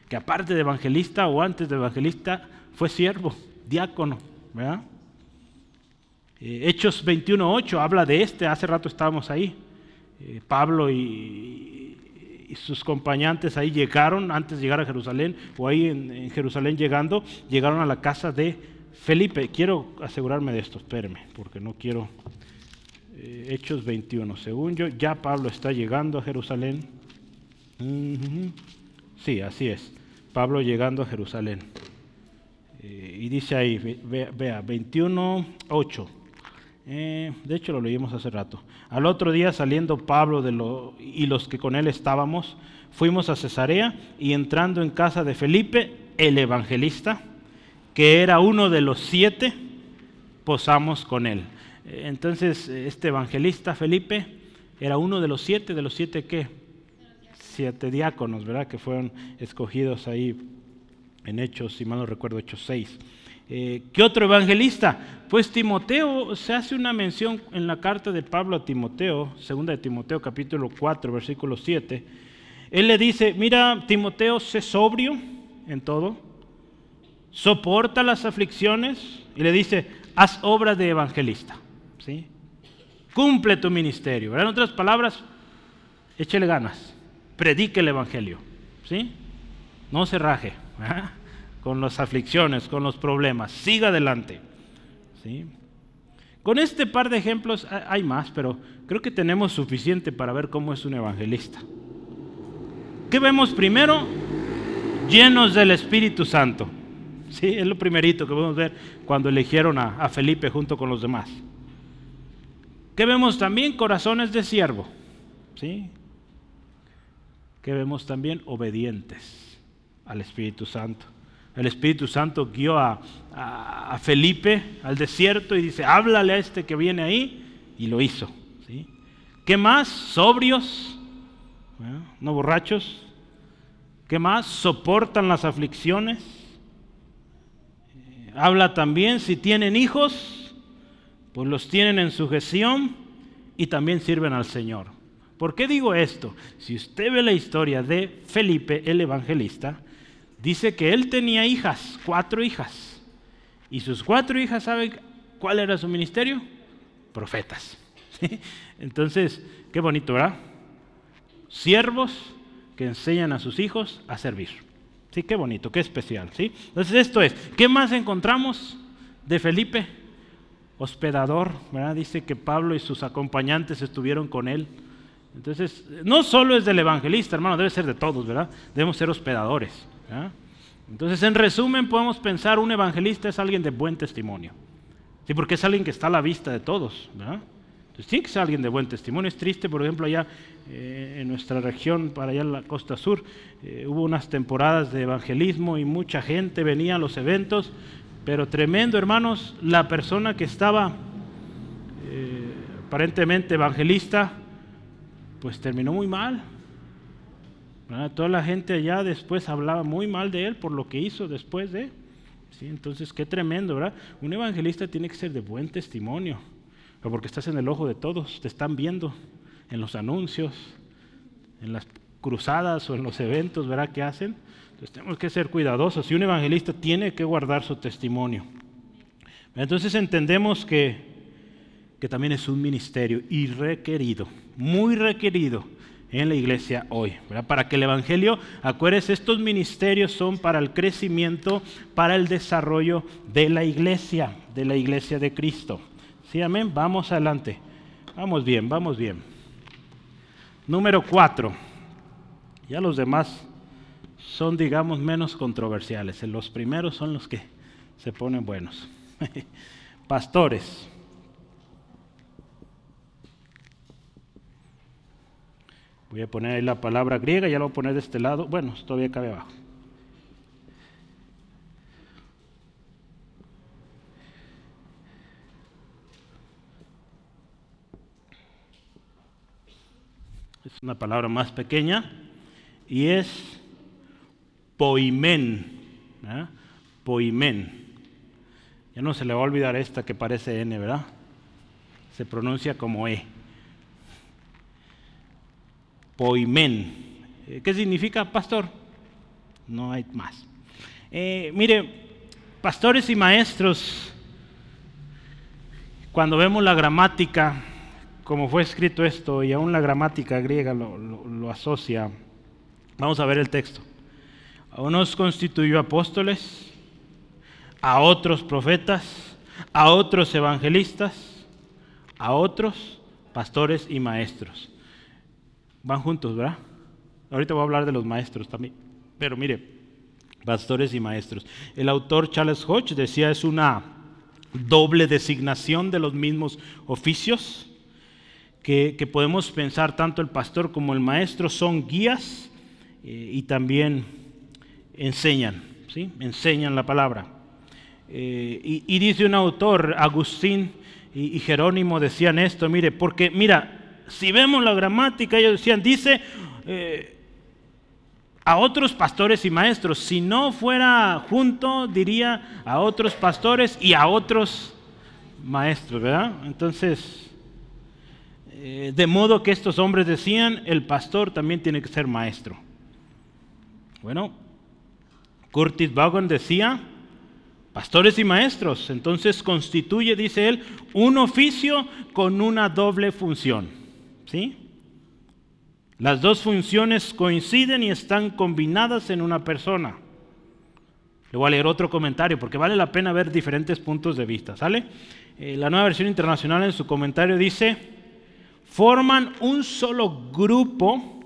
[SPEAKER 1] Que aparte de evangelista o antes de evangelista, fue siervo, diácono. ¿verdad? Eh, Hechos 21.8 habla de este, hace rato estábamos ahí. Eh, Pablo y, sus compañantes ahí llegaron, antes de llegar a Jerusalén, o ahí en, Jerusalén llegando, llegaron a la casa de Felipe. Quiero asegurarme de esto, espérenme, porque no quiero... Eh, Hechos 21, según yo, ya Pablo está llegando a Jerusalén. Sí, así es. Pablo llegando a Jerusalén. y dice ahí, vea, vea 21, 8. Eh, de hecho, lo leímos hace rato. Al otro día, saliendo Pablo y los que con él estábamos, fuimos a Cesarea y entrando en casa de Felipe, el evangelista, que era uno de los siete, posamos con él. Eh, entonces, este evangelista Felipe era uno de los siete, de los siete qué? Siete diáconos, ¿verdad? Que fueron escogidos ahí en Hechos, si mal no recuerdo, Hechos 6. Eh, ¿Qué otro evangelista? Pues Timoteo, se hace una mención en la carta de Pablo a Timoteo, segunda de Timoteo capítulo 4, versículo 7. Él le dice, mira Timoteo, sé sobrio en todo, soporta las aflicciones y le dice, haz obra de evangelista. ¿sí? Cumple tu ministerio. En otras palabras, échele ganas, predique el evangelio. ¿sí? No se raje con las aflicciones, con los problemas. Siga adelante. ¿sí? Con este par de ejemplos hay más, pero creo que tenemos suficiente para ver cómo es un evangelista. ¿Qué vemos primero? Llenos del Espíritu Santo. Sí, es lo primerito que podemos ver cuando eligieron a, a Felipe junto con los demás. ¿Qué vemos también? Corazones de siervo. ¿Sí? ¿Qué vemos también? Obedientes al Espíritu Santo. El Espíritu Santo guió a, Felipe al desierto y dice, háblale a este que viene ahí, y lo hizo. ¿sí? ¿Qué más? Sobrios, no borrachos. ¿Qué más? Soportan las aflicciones. Eh, habla también, si tienen hijos, pues los tienen en sujeción y también sirven al Señor. ¿Por qué digo esto? Si usted ve la historia de Felipe el evangelista, dice que él tenía hijas, cuatro hijas. Y sus cuatro hijas, ¿saben cuál era su ministerio? Profetas. Entonces, qué bonito, ¿verdad? Siervos que enseñan a sus hijos a servir. Sí, qué bonito, qué especial, ¿sí? Entonces esto es, ¿qué más encontramos de Felipe? Hospedador, ¿verdad? Dice que Pablo y sus acompañantes estuvieron con él. Entonces, no solo es del evangelista, hermano, debe ser de todos, ¿verdad? Debemos ser hospedadores. Entonces, en resumen, podemos pensar un evangelista es alguien de buen testimonio. Sí, porque es alguien que está a la vista de todos. Entonces, tiene que alguien de buen testimonio. Es triste, por ejemplo, allá eh, en nuestra región, para allá en la costa sur, eh, hubo unas temporadas de evangelismo y mucha gente venía a los eventos, pero tremendo, hermanos, la persona que estaba eh, aparentemente evangelista, pues terminó muy mal. Toda la gente allá después hablaba muy mal de él por lo que hizo después de. ¿sí? Entonces, qué tremendo, ¿verdad? Un evangelista tiene que ser de buen testimonio, porque estás en el ojo de todos, te están viendo. en los anuncios, en las cruzadas o en los eventos, ¿verdad? Que hacen. Entonces tenemos que ser cuidadosos y un evangelista tiene que guardar su testimonio. Entonces entendemos que, que también es un ministerio y requerido, muy requerido en la iglesia hoy. Para que el Evangelio, acuérdense, estos ministerios son para el crecimiento, para el desarrollo de la iglesia, de la iglesia de Cristo. ¿Sí, amén? Vamos adelante. Vamos bien, vamos bien. Número cuatro. Ya los demás son, digamos, menos controversiales. Los primeros son los que se ponen buenos. Pastores. Voy a poner ahí la palabra griega, ya lo voy a poner de este lado. Bueno, todavía cabe abajo. Es una palabra más pequeña y es poimen. Poimen. Ya no se le va a olvidar esta que parece N, ¿verdad? Se pronuncia como E. Poimen. Eh, ¿Qué significa pastor? No hay más. Eh, mire, pastores y maestros, cuando vemos la gramática, como fue escrito esto, y aún la gramática griega lo, asocia, vamos a ver el texto. A unos constituyó apóstoles, a otros profetas, a otros evangelistas, a otros pastores y maestros. Van juntos, ¿verdad? Ahorita voy a hablar de los maestros también. Pero mire, pastores y maestros. El autor Charles Hodge decía es una doble designación de los mismos oficios, que, podemos pensar tanto el pastor como el maestro son guías eh, y también enseñan, ¿sí? enseñan la palabra. Eh, y, dice un autor, Agustín y Jerónimo decían esto, mire, porque mira, si vemos la gramática, ellos decían, dice eh, a otros pastores y maestros. Si no fuera junto, diría a otros pastores y a otros maestros, ¿verdad? Entonces, eh, de modo que estos hombres decían, el pastor también tiene que ser maestro. Bueno, Curtis Vaughan decía, pastores y maestros, entonces constituye, dice él, un oficio con una doble función. ¿Sí? Las dos funciones coinciden y están combinadas en una persona. Le voy a leer otro comentario porque vale la pena ver diferentes puntos de vista. Eh, la nueva versión internacional en su comentario dice, forman un solo grupo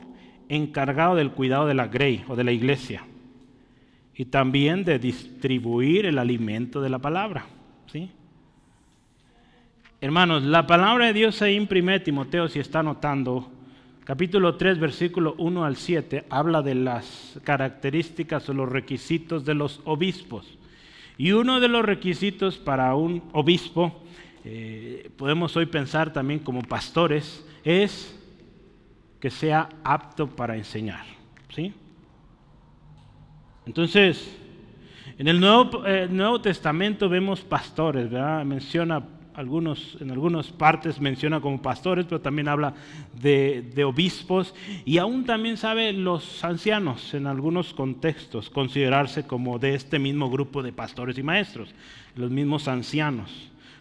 [SPEAKER 1] encargado del cuidado de la grey o de la iglesia y también de distribuir el alimento de la palabra. ¿sí? Hermanos, la palabra de Dios ahí 1 Timoteo, si está notando, capítulo 3, versículo 1 al 7, habla de las características o los requisitos de los obispos. Y uno de los requisitos para un obispo, eh, podemos hoy pensar también como pastores, es que sea apto para enseñar. ¿sí? Entonces, en el Nuevo, eh, Nuevo Testamento vemos pastores, ¿verdad? Menciona algunos, en algunas partes menciona como pastores, pero también habla de, obispos y aún también sabe los ancianos en algunos contextos considerarse como de este mismo grupo de pastores y maestros, los mismos ancianos,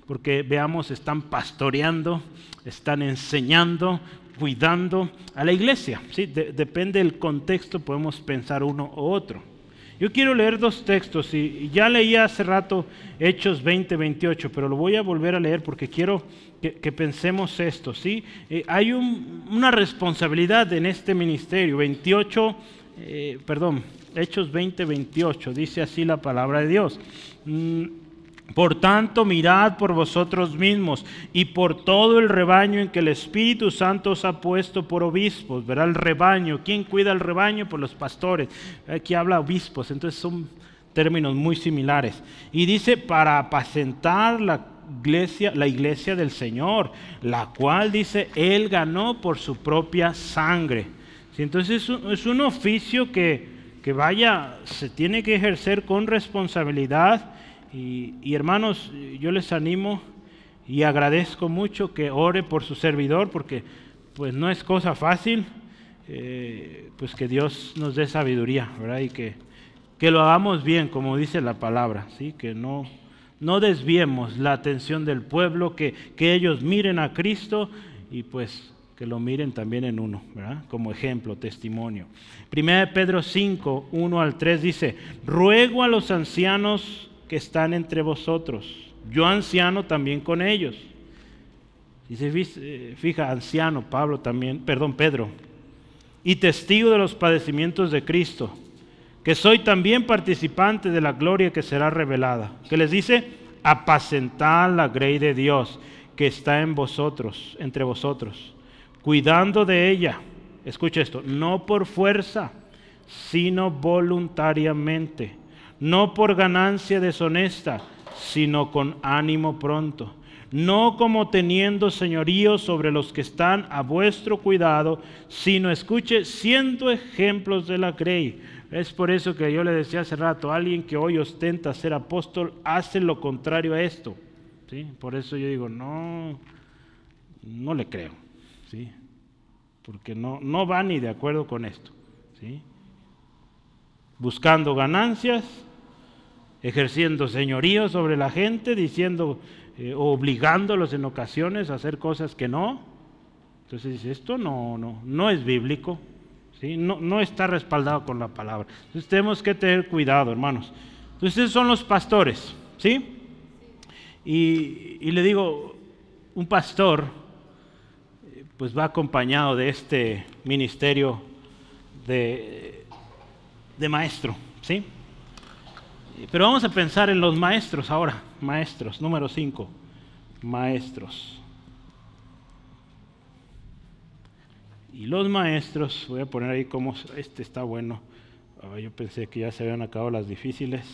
[SPEAKER 1] porque veamos, están pastoreando, están enseñando, cuidando a la iglesia. ¿sí? depende del contexto, podemos pensar uno u otro. Yo quiero leer dos textos y ya leí hace rato Hechos 20, 28, pero lo voy a volver a leer porque quiero que, pensemos esto. ¿sí? Eh, hay una responsabilidad en este ministerio. 28, eh, perdón, Hechos 20, 28, dice así la palabra de Dios. Mm, por tanto, mirad por vosotros mismos y por todo el rebaño en que el Espíritu Santo os ha puesto por obispos. Verá el rebaño. ¿Quién cuida el rebaño? Por los pastores. Aquí habla obispos, entonces son términos muy similares. Y dice, para apacentar la iglesia, la iglesia del Señor, la cual dice, Él ganó por su propia sangre. Entonces es un, oficio que, que vaya, se tiene que ejercer con responsabilidad y, hermanos, yo les animo y agradezco mucho que ore por su servidor porque pues no es cosa fácil, eh, pues que Dios nos dé sabiduría, ¿verdad? Y que, que lo hagamos bien, como dice la palabra, ¿sí? Que no, no desviemos la atención del pueblo, que, que ellos miren a Cristo y pues que lo miren también en uno, ¿verdad? Como ejemplo, testimonio. Primera de Pedro 5, 1 al 3 dice, ruego a los ancianos que están entre vosotros, yo anciano también con ellos. Dice, eh, fija, anciano, Pablo también, perdón, Pedro, y testigo de los padecimientos de Cristo, que soy también participante de la gloria que será revelada. Que les dice, apacentad la grey de Dios que está en vosotros, entre vosotros cuidando de ella, escucha esto, no por fuerza, sino voluntariamente, no por ganancia deshonesta, sino con ánimo pronto, no como teniendo señorío sobre los que están a vuestro cuidado, sino escuche, siendo ejemplos de la grey. Es por eso que yo le decía hace rato, alguien que hoy ostenta ser apóstol hace lo contrario a esto. ¿sí? Por eso yo digo, no, no le creo. ¿sí? porque no, no va ni de acuerdo con esto. ¿sí? Buscando ganancias, ejerciendo señorío sobre la gente, diciendo, eh, obligándolos en ocasiones a hacer cosas que no. Entonces dice, esto no, no, no es bíblico, ¿sí? no, no está respaldado con la palabra. Entonces tenemos que tener cuidado, hermanos. Entonces son los pastores, ¿sí? Y, y le digo, un pastor pues va acompañado de este ministerio de, de maestro, ¿sí? Pero vamos a pensar en los maestros ahora, maestros, número 5, maestros. Y los maestros, voy a poner ahí como, este está bueno, ah, yo pensé que ya se habían acabado las difíciles.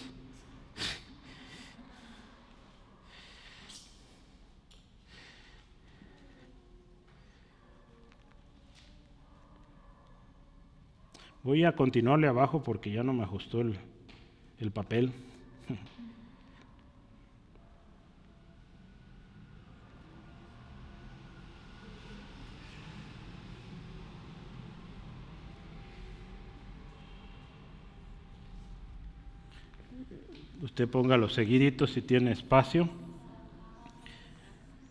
[SPEAKER 1] Voy a continuarle abajo porque ya no me ajustó el, el papel. Usted ponga los seguiditos si tiene espacio.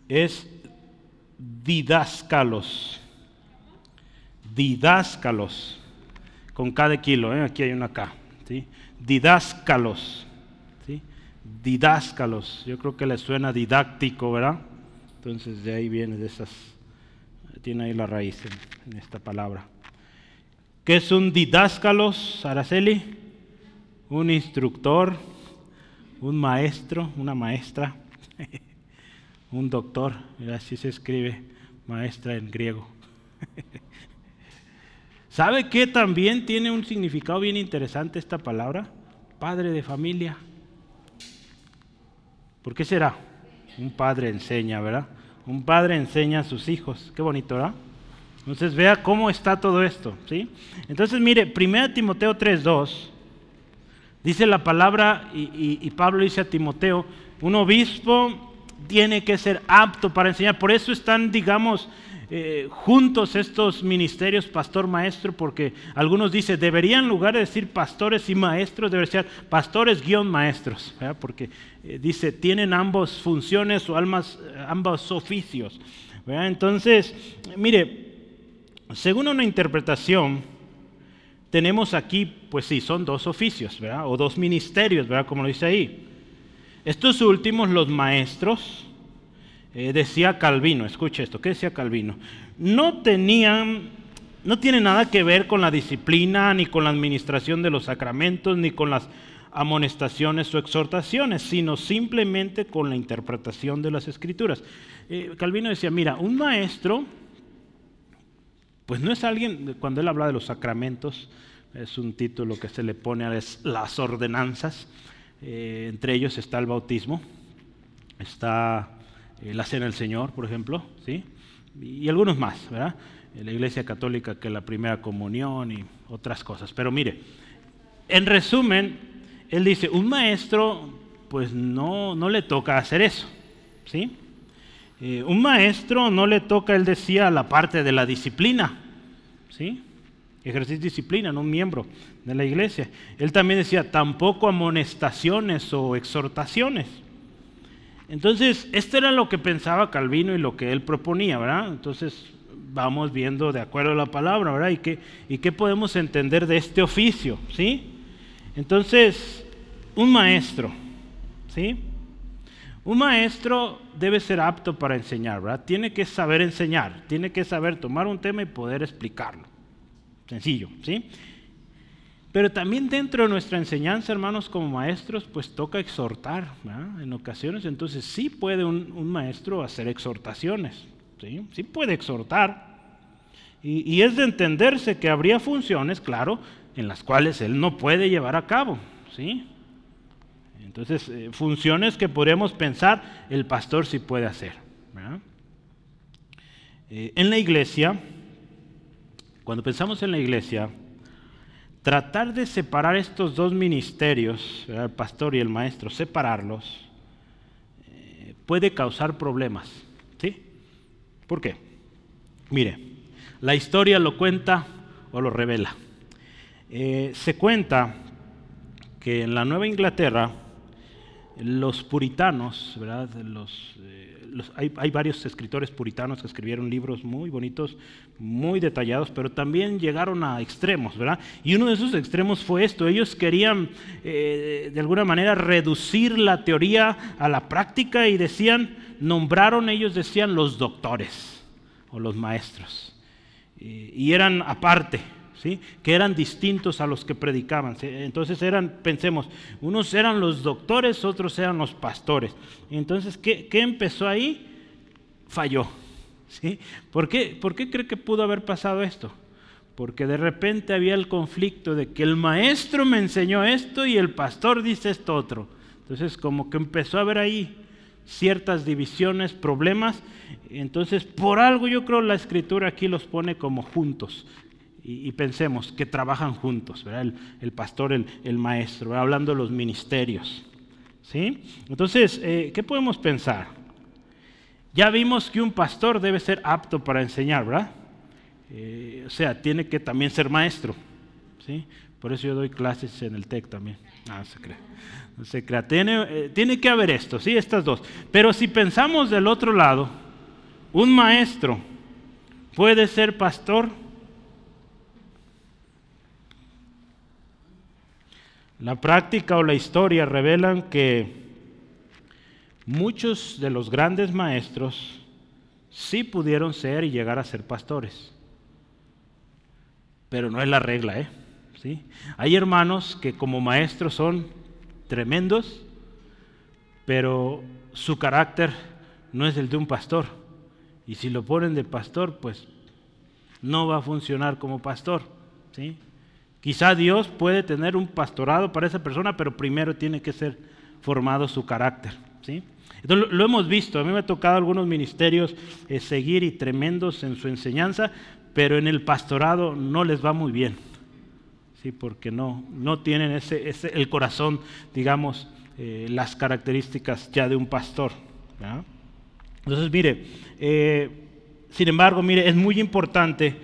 [SPEAKER 1] Es didáscalos. Didáscalos con cada kilo, ¿eh? aquí hay una K. ¿sí? Didáscalos. ¿sí? Didáscalos. Yo creo que le suena didáctico, ¿verdad? Entonces de ahí viene de esas. Tiene ahí la raíz en, esta palabra. ¿Qué es un didáscalos, Araceli? Un instructor, un maestro, una maestra, un doctor, así se escribe maestra en griego. ¿Sabe qué también tiene un significado bien interesante esta palabra? Padre de familia. ¿Por qué será? Un padre enseña, ¿verdad? Un padre enseña a sus hijos. Qué bonito, ¿verdad? Entonces vea cómo está todo esto, ¿sí? Entonces mire, 1 Timoteo 3.2 dice la palabra y, y Pablo dice a Timoteo, un obispo tiene que ser apto para enseñar. Por eso están, digamos, eh, juntos estos ministerios pastor-maestro, porque algunos dicen, deberían en lugar de decir pastores y maestros, deberían ser pastores guion maestros, porque eh, dice, tienen ambas funciones o almas, ambos oficios. Entonces, mire, según una interpretación, tenemos aquí, pues sí, son dos oficios, o dos ministerios, ¿verdad? como lo dice ahí. Estos últimos, los maestros, eh, decía Calvino, escuche esto, ¿qué decía Calvino? No tenían, no tiene nada que ver con la disciplina, ni con la administración de los sacramentos, ni con las amonestaciones o exhortaciones, sino simplemente con la interpretación de las escrituras. Eh, Calvino decía, mira, un maestro, pues no es alguien, cuando él habla de los sacramentos, es un título que se le pone a las ordenanzas, eh, entre ellos está el bautismo, está eh, la Cena del Señor, por ejemplo, ¿sí? y algunos más, ¿verdad? La Iglesia Católica que la primera comunión y otras cosas. Pero mire, en resumen, él dice, un maestro pues no, no le toca hacer eso, ¿sí? Eh, un maestro no le toca, él decía, la parte de la disciplina, ¿sí? Ejercer disciplina, no un miembro de la iglesia. Él también decía, tampoco amonestaciones o exhortaciones. Entonces, esto era lo que pensaba Calvino y lo que él proponía, ¿verdad? Entonces, vamos viendo de acuerdo a la palabra, ¿verdad? Y qué, y qué podemos entender de este oficio, ¿sí? Entonces, un maestro, ¿sí? Un maestro debe ser apto para enseñar, ¿verdad? Tiene que saber enseñar, tiene que saber tomar un tema y poder explicarlo. Sencillo, ¿sí? Pero también dentro de nuestra enseñanza, hermanos, como maestros, pues toca exhortar, ¿verdad? En ocasiones, entonces sí puede un, maestro hacer exhortaciones, ¿sí? Sí puede exhortar. Y, es de entenderse que habría funciones, claro, en las cuales él no puede llevar a cabo, ¿sí? Entonces, eh, funciones que podríamos pensar el pastor sí puede hacer. Eh, en la iglesia, cuando pensamos en la iglesia, tratar de separar estos dos ministerios, el pastor y el maestro, separarlos, eh, puede causar problemas. ¿Sí? ¿Por qué? Mire, la historia lo cuenta o lo revela. se cuenta que en la Nueva Inglaterra, los puritanos, ¿verdad? Eh, hay, varios escritores puritanos que escribieron libros muy bonitos, muy detallados, pero también llegaron a extremos, ¿verdad? Y uno de esos extremos fue esto, ellos querían eh, de alguna manera reducir la teoría a la práctica y decían, nombraron, ellos decían los doctores o los maestros, y eran aparte, que eran distintos a los que predicaban. Entonces eran, pensemos, unos eran los doctores, otros eran los pastores. Entonces, ¿qué, empezó ahí? Falló. ¿sí? ¿Por, qué, ¿Por qué cree que pudo haber pasado esto? Porque de repente había el conflicto de que el maestro me enseñó esto y el pastor dice esto otro. Entonces como que empezó a haber ahí ciertas divisiones, problemas. Entonces por algo yo creo la escritura aquí los pone como juntos y, pensemos que trabajan juntos, El, pastor, el, maestro, hablando de los ministerios. ¿sí? Entonces, eh, ¿qué podemos pensar? Ya vimos que un pastor debe ser apto para enseñar, ¿verdad? Eh, o sea, tiene que también ser maestro. ¿sí? Por eso yo doy clases en el TEC también. Ah, se crea. No se crea. Tiene, eh, tiene que haber esto, ¿sí? Estas dos. Pero si pensamos del otro lado, un maestro puede ser pastor La práctica o la historia revelan que muchos de los grandes maestros sí pudieron ser y llegar a ser pastores. Pero no es la regla, ¿eh? ¿Sí? Hay hermanos que como maestros son tremendos, pero su carácter no es el de un pastor. Y si lo ponen de pastor, pues no va a funcionar como pastor. ¿sí? Quizá Dios puede tener un pastorado para esa persona, pero primero tiene que ser formado su carácter. ¿sí? Entonces lo, hemos visto, a mí me ha tocado algunos ministerios eh, seguir y tremendos en su enseñanza, pero en el pastorado no les va muy bien, ¿sí? porque no, no tienen ese, ese, el corazón, digamos, eh, las características ya de un pastor. Entonces, mire, eh, sin embargo, mire, es muy importante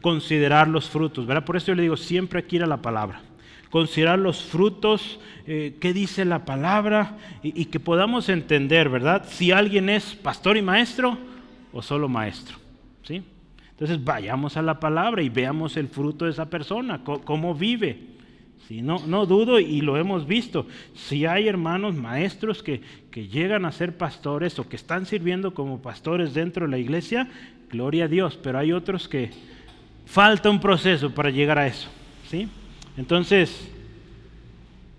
[SPEAKER 1] considerar los frutos, ¿verdad? Por eso yo le digo, siempre aquí ir la palabra. Considerar los frutos, eh, qué dice la palabra y, que podamos entender, ¿verdad? Si alguien es pastor y maestro o solo maestro, ¿sí? Entonces vayamos a la palabra y veamos el fruto de esa persona, cómo, vive. Si no, no dudo y lo hemos visto. Si hay hermanos maestros que, que, llegan a ser pastores o que están sirviendo como pastores dentro de la iglesia, gloria a Dios. Pero hay otros que, falta un proceso para llegar a eso. ¿sí? Entonces,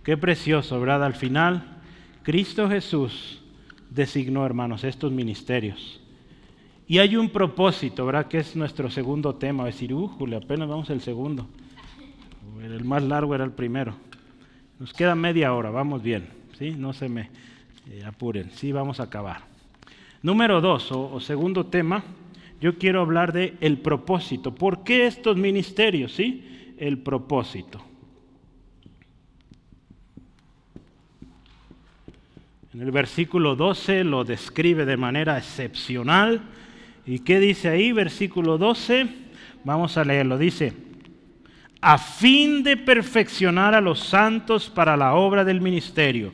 [SPEAKER 1] qué precioso, ¿verdad? Al final, Cristo Jesús designó, hermanos, estos ministerios. Y hay un propósito, ¿verdad? Que es nuestro segundo tema. Decir, uh, apenas vamos al segundo. El más largo era el primero. Nos queda media hora, vamos bien. ¿sí? No se me eh, apuren, sí, vamos a acabar. Número dos, o segundo tema, yo quiero hablar de el propósito. ¿Por qué estos ministerios? ¿Sí? El propósito. En el versículo 12 lo describe de manera excepcional. ¿Y qué dice ahí? Versículo 12. Vamos a leerlo. Dice, a fin de perfeccionar a los santos para la obra del ministerio,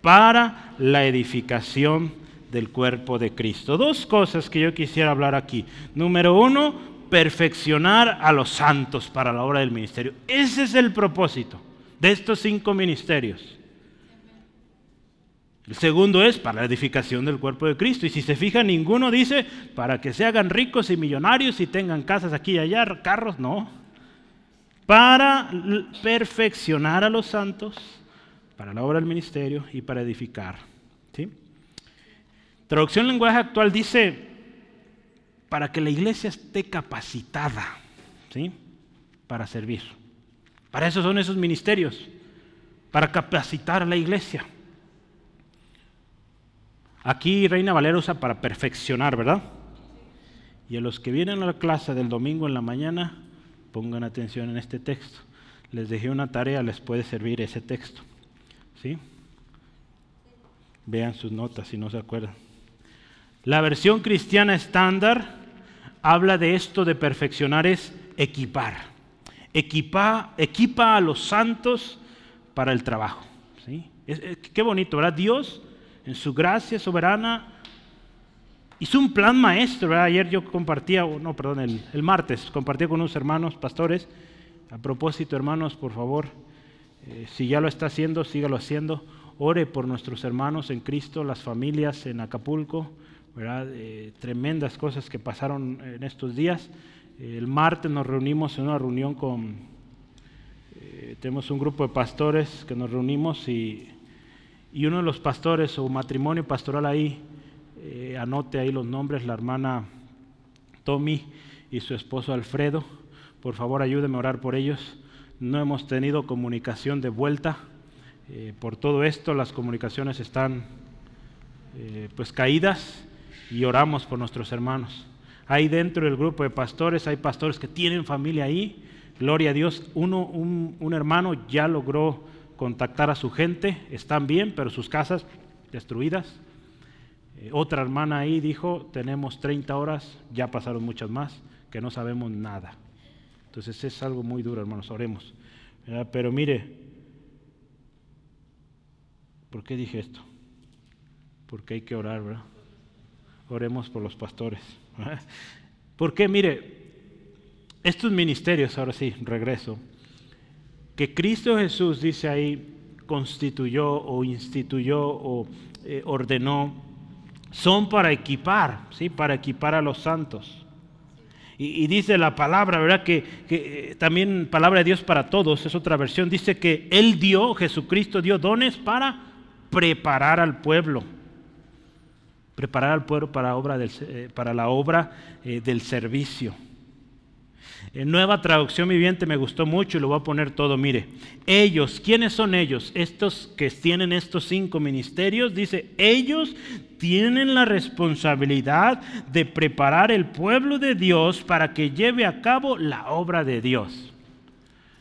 [SPEAKER 1] para la edificación del cuerpo de Cristo. Dos cosas que yo quisiera hablar aquí. Número uno, perfeccionar a los santos para la obra del ministerio. Ese es el propósito de estos cinco ministerios. El segundo es para la edificación del cuerpo de Cristo. Y si se fija, ninguno dice para que se hagan ricos y millonarios y tengan casas aquí y allá, carros, no. Para perfeccionar a los santos, para la obra del ministerio y para edificar. Traducción lenguaje actual dice, para que la iglesia esté capacitada, ¿sí? Para servir. Para eso son esos ministerios, para capacitar a la iglesia. Aquí Reina Valera usa para perfeccionar, ¿verdad? Y a los que vienen a la clase del domingo en la mañana, pongan atención en este texto. Les dejé una tarea, les puede servir ese texto. ¿Sí? Vean sus notas si no se acuerdan. La versión cristiana estándar habla de esto de perfeccionar es equipar. Equipa, equipa a los santos para el trabajo. ¿sí? qué bonito, ¿verdad? Dios, en su gracia soberana, hizo un plan maestro. ¿verdad? Ayer yo compartía, no, perdón, el, martes compartía con unos hermanos pastores. A propósito, hermanos, por favor, eh, si ya lo está haciendo, sígalo haciendo. Ore por nuestros hermanos en Cristo, las familias en Acapulco eh, tremendas cosas que pasaron en estos días. El martes nos reunimos en una reunión con, eh, tenemos un grupo de pastores que nos reunimos y, y uno de los pastores o matrimonio pastoral ahí, eh, anote ahí los nombres, la hermana Tommy y su esposo Alfredo. Por favor, ayúdeme a orar por ellos. No hemos tenido comunicación de vuelta. por todo esto, las comunicaciones están pues caídas y oramos por nuestros hermanos. Ahí dentro del grupo de pastores hay pastores que tienen familia ahí. Gloria a Dios. Uno, un, hermano ya logró contactar a su gente. Están bien, pero sus casas destruidas. Eh, otra hermana ahí dijo, tenemos 30 horas, ya pasaron muchas más, que no sabemos nada. Entonces es algo muy duro, hermanos, oremos. Pero mire, ¿por qué dije esto? Porque hay que orar, ¿verdad? Oremos por los pastores. Porque mire, estos ministerios, ahora sí, regreso, que Cristo Jesús dice ahí, constituyó o instituyó o eh, ordenó, son para equipar, ¿sí? Para equipar a los santos. Y, dice la palabra, ¿verdad? Que, eh, también palabra de Dios para todos, es otra versión, dice que Él dio, Jesucristo dio dones para preparar al pueblo preparar al pueblo para, obra del, eh, para la obra eh, del servicio. En nueva traducción viviente me gustó mucho y lo voy a poner todo. Mire, ellos, ¿quiénes son ellos? Estos que tienen estos cinco ministerios, dice, ellos tienen la responsabilidad de preparar el pueblo de Dios para que lleve a cabo la obra de Dios.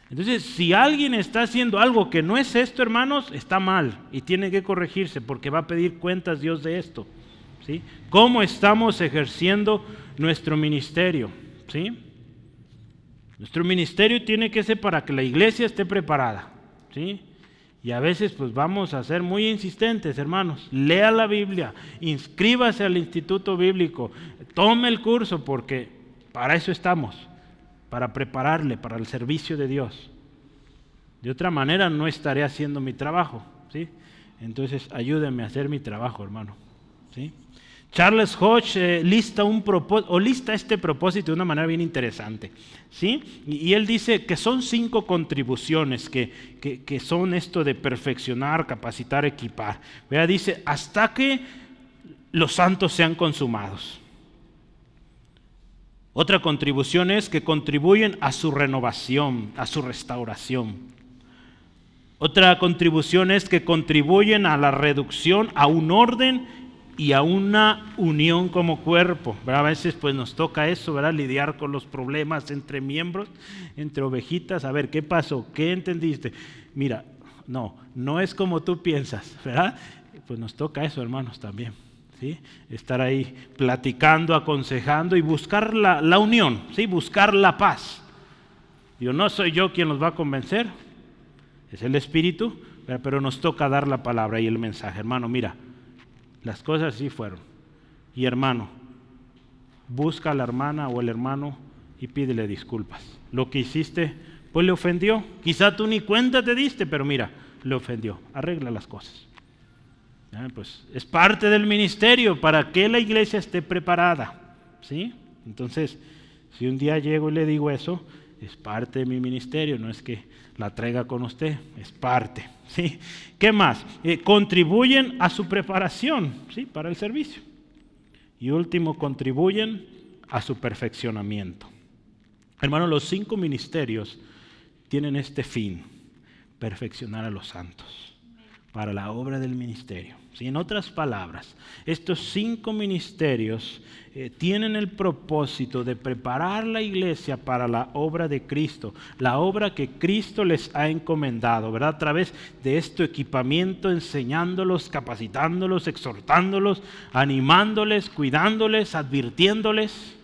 [SPEAKER 1] Entonces, si alguien está haciendo algo que no es esto, hermanos, está mal y tiene que corregirse porque va a pedir cuentas Dios de esto. ¿Sí? ¿Cómo estamos ejerciendo nuestro ministerio? ¿sí? Nuestro ministerio tiene que ser para que la iglesia esté preparada. ¿sí? Y a veces pues vamos a ser muy insistentes, hermanos. Lea la Biblia, inscríbase al instituto bíblico, tome el curso porque para eso estamos, para prepararle para el servicio de Dios. De otra manera no estaré haciendo mi trabajo, ¿sí? Entonces ayúdenme a hacer mi trabajo, hermano, ¿sí? Charles Hodge eh, lista, o lista este propósito de una manera bien interesante. ¿sí? Y, él dice que son cinco contribuciones que, son esto de perfeccionar, capacitar, equipar. Vea, dice, hasta que los santos sean consumados. Otra contribución es que contribuyen a su renovación, a su restauración. Otra contribución es que contribuyen a la reducción, a un orden y a una unión como cuerpo. A veces pues nos toca eso, ¿verdad? lidiar con los problemas entre miembros, entre ovejitas. A ver, ¿qué pasó? ¿Qué entendiste? Mira, no, no es como tú piensas, ¿verdad? pues nos toca eso, hermanos, también. ¿sí? Estar ahí platicando, aconsejando y buscar la, la unión, ¿sí? buscar la paz. Yo no soy yo quien los va a convencer, es el Espíritu, pero nos toca dar la palabra y el mensaje. Hermano, mira, las cosas sí fueron. Y hermano, busca a la hermana o el hermano y pídele disculpas. Lo que hiciste, pues le ofendió. Quizá tú ni cuenta te diste, pero mira, le ofendió. Arregla las cosas. Pues es parte del ministerio para que la iglesia esté preparada. ¿sí? Entonces, si un día llego y le digo eso, es parte de mi ministerio, no es que la traiga con usted, es parte. ¿sí? ¿Qué más? Eh, contribuyen a su preparación ¿sí? para el servicio. Y último, contribuyen a su perfeccionamiento. Hermano, los cinco ministerios tienen este fin, perfeccionar a los santos para la obra del ministerio. En otras palabras, estos cinco ministerios eh, tienen el propósito de preparar la iglesia para la obra de Cristo, la obra que Cristo les ha encomendado, ¿verdad? A través de este equipamiento, enseñándolos, capacitándolos, exhortándolos, animándoles, cuidándoles, advirtiéndoles.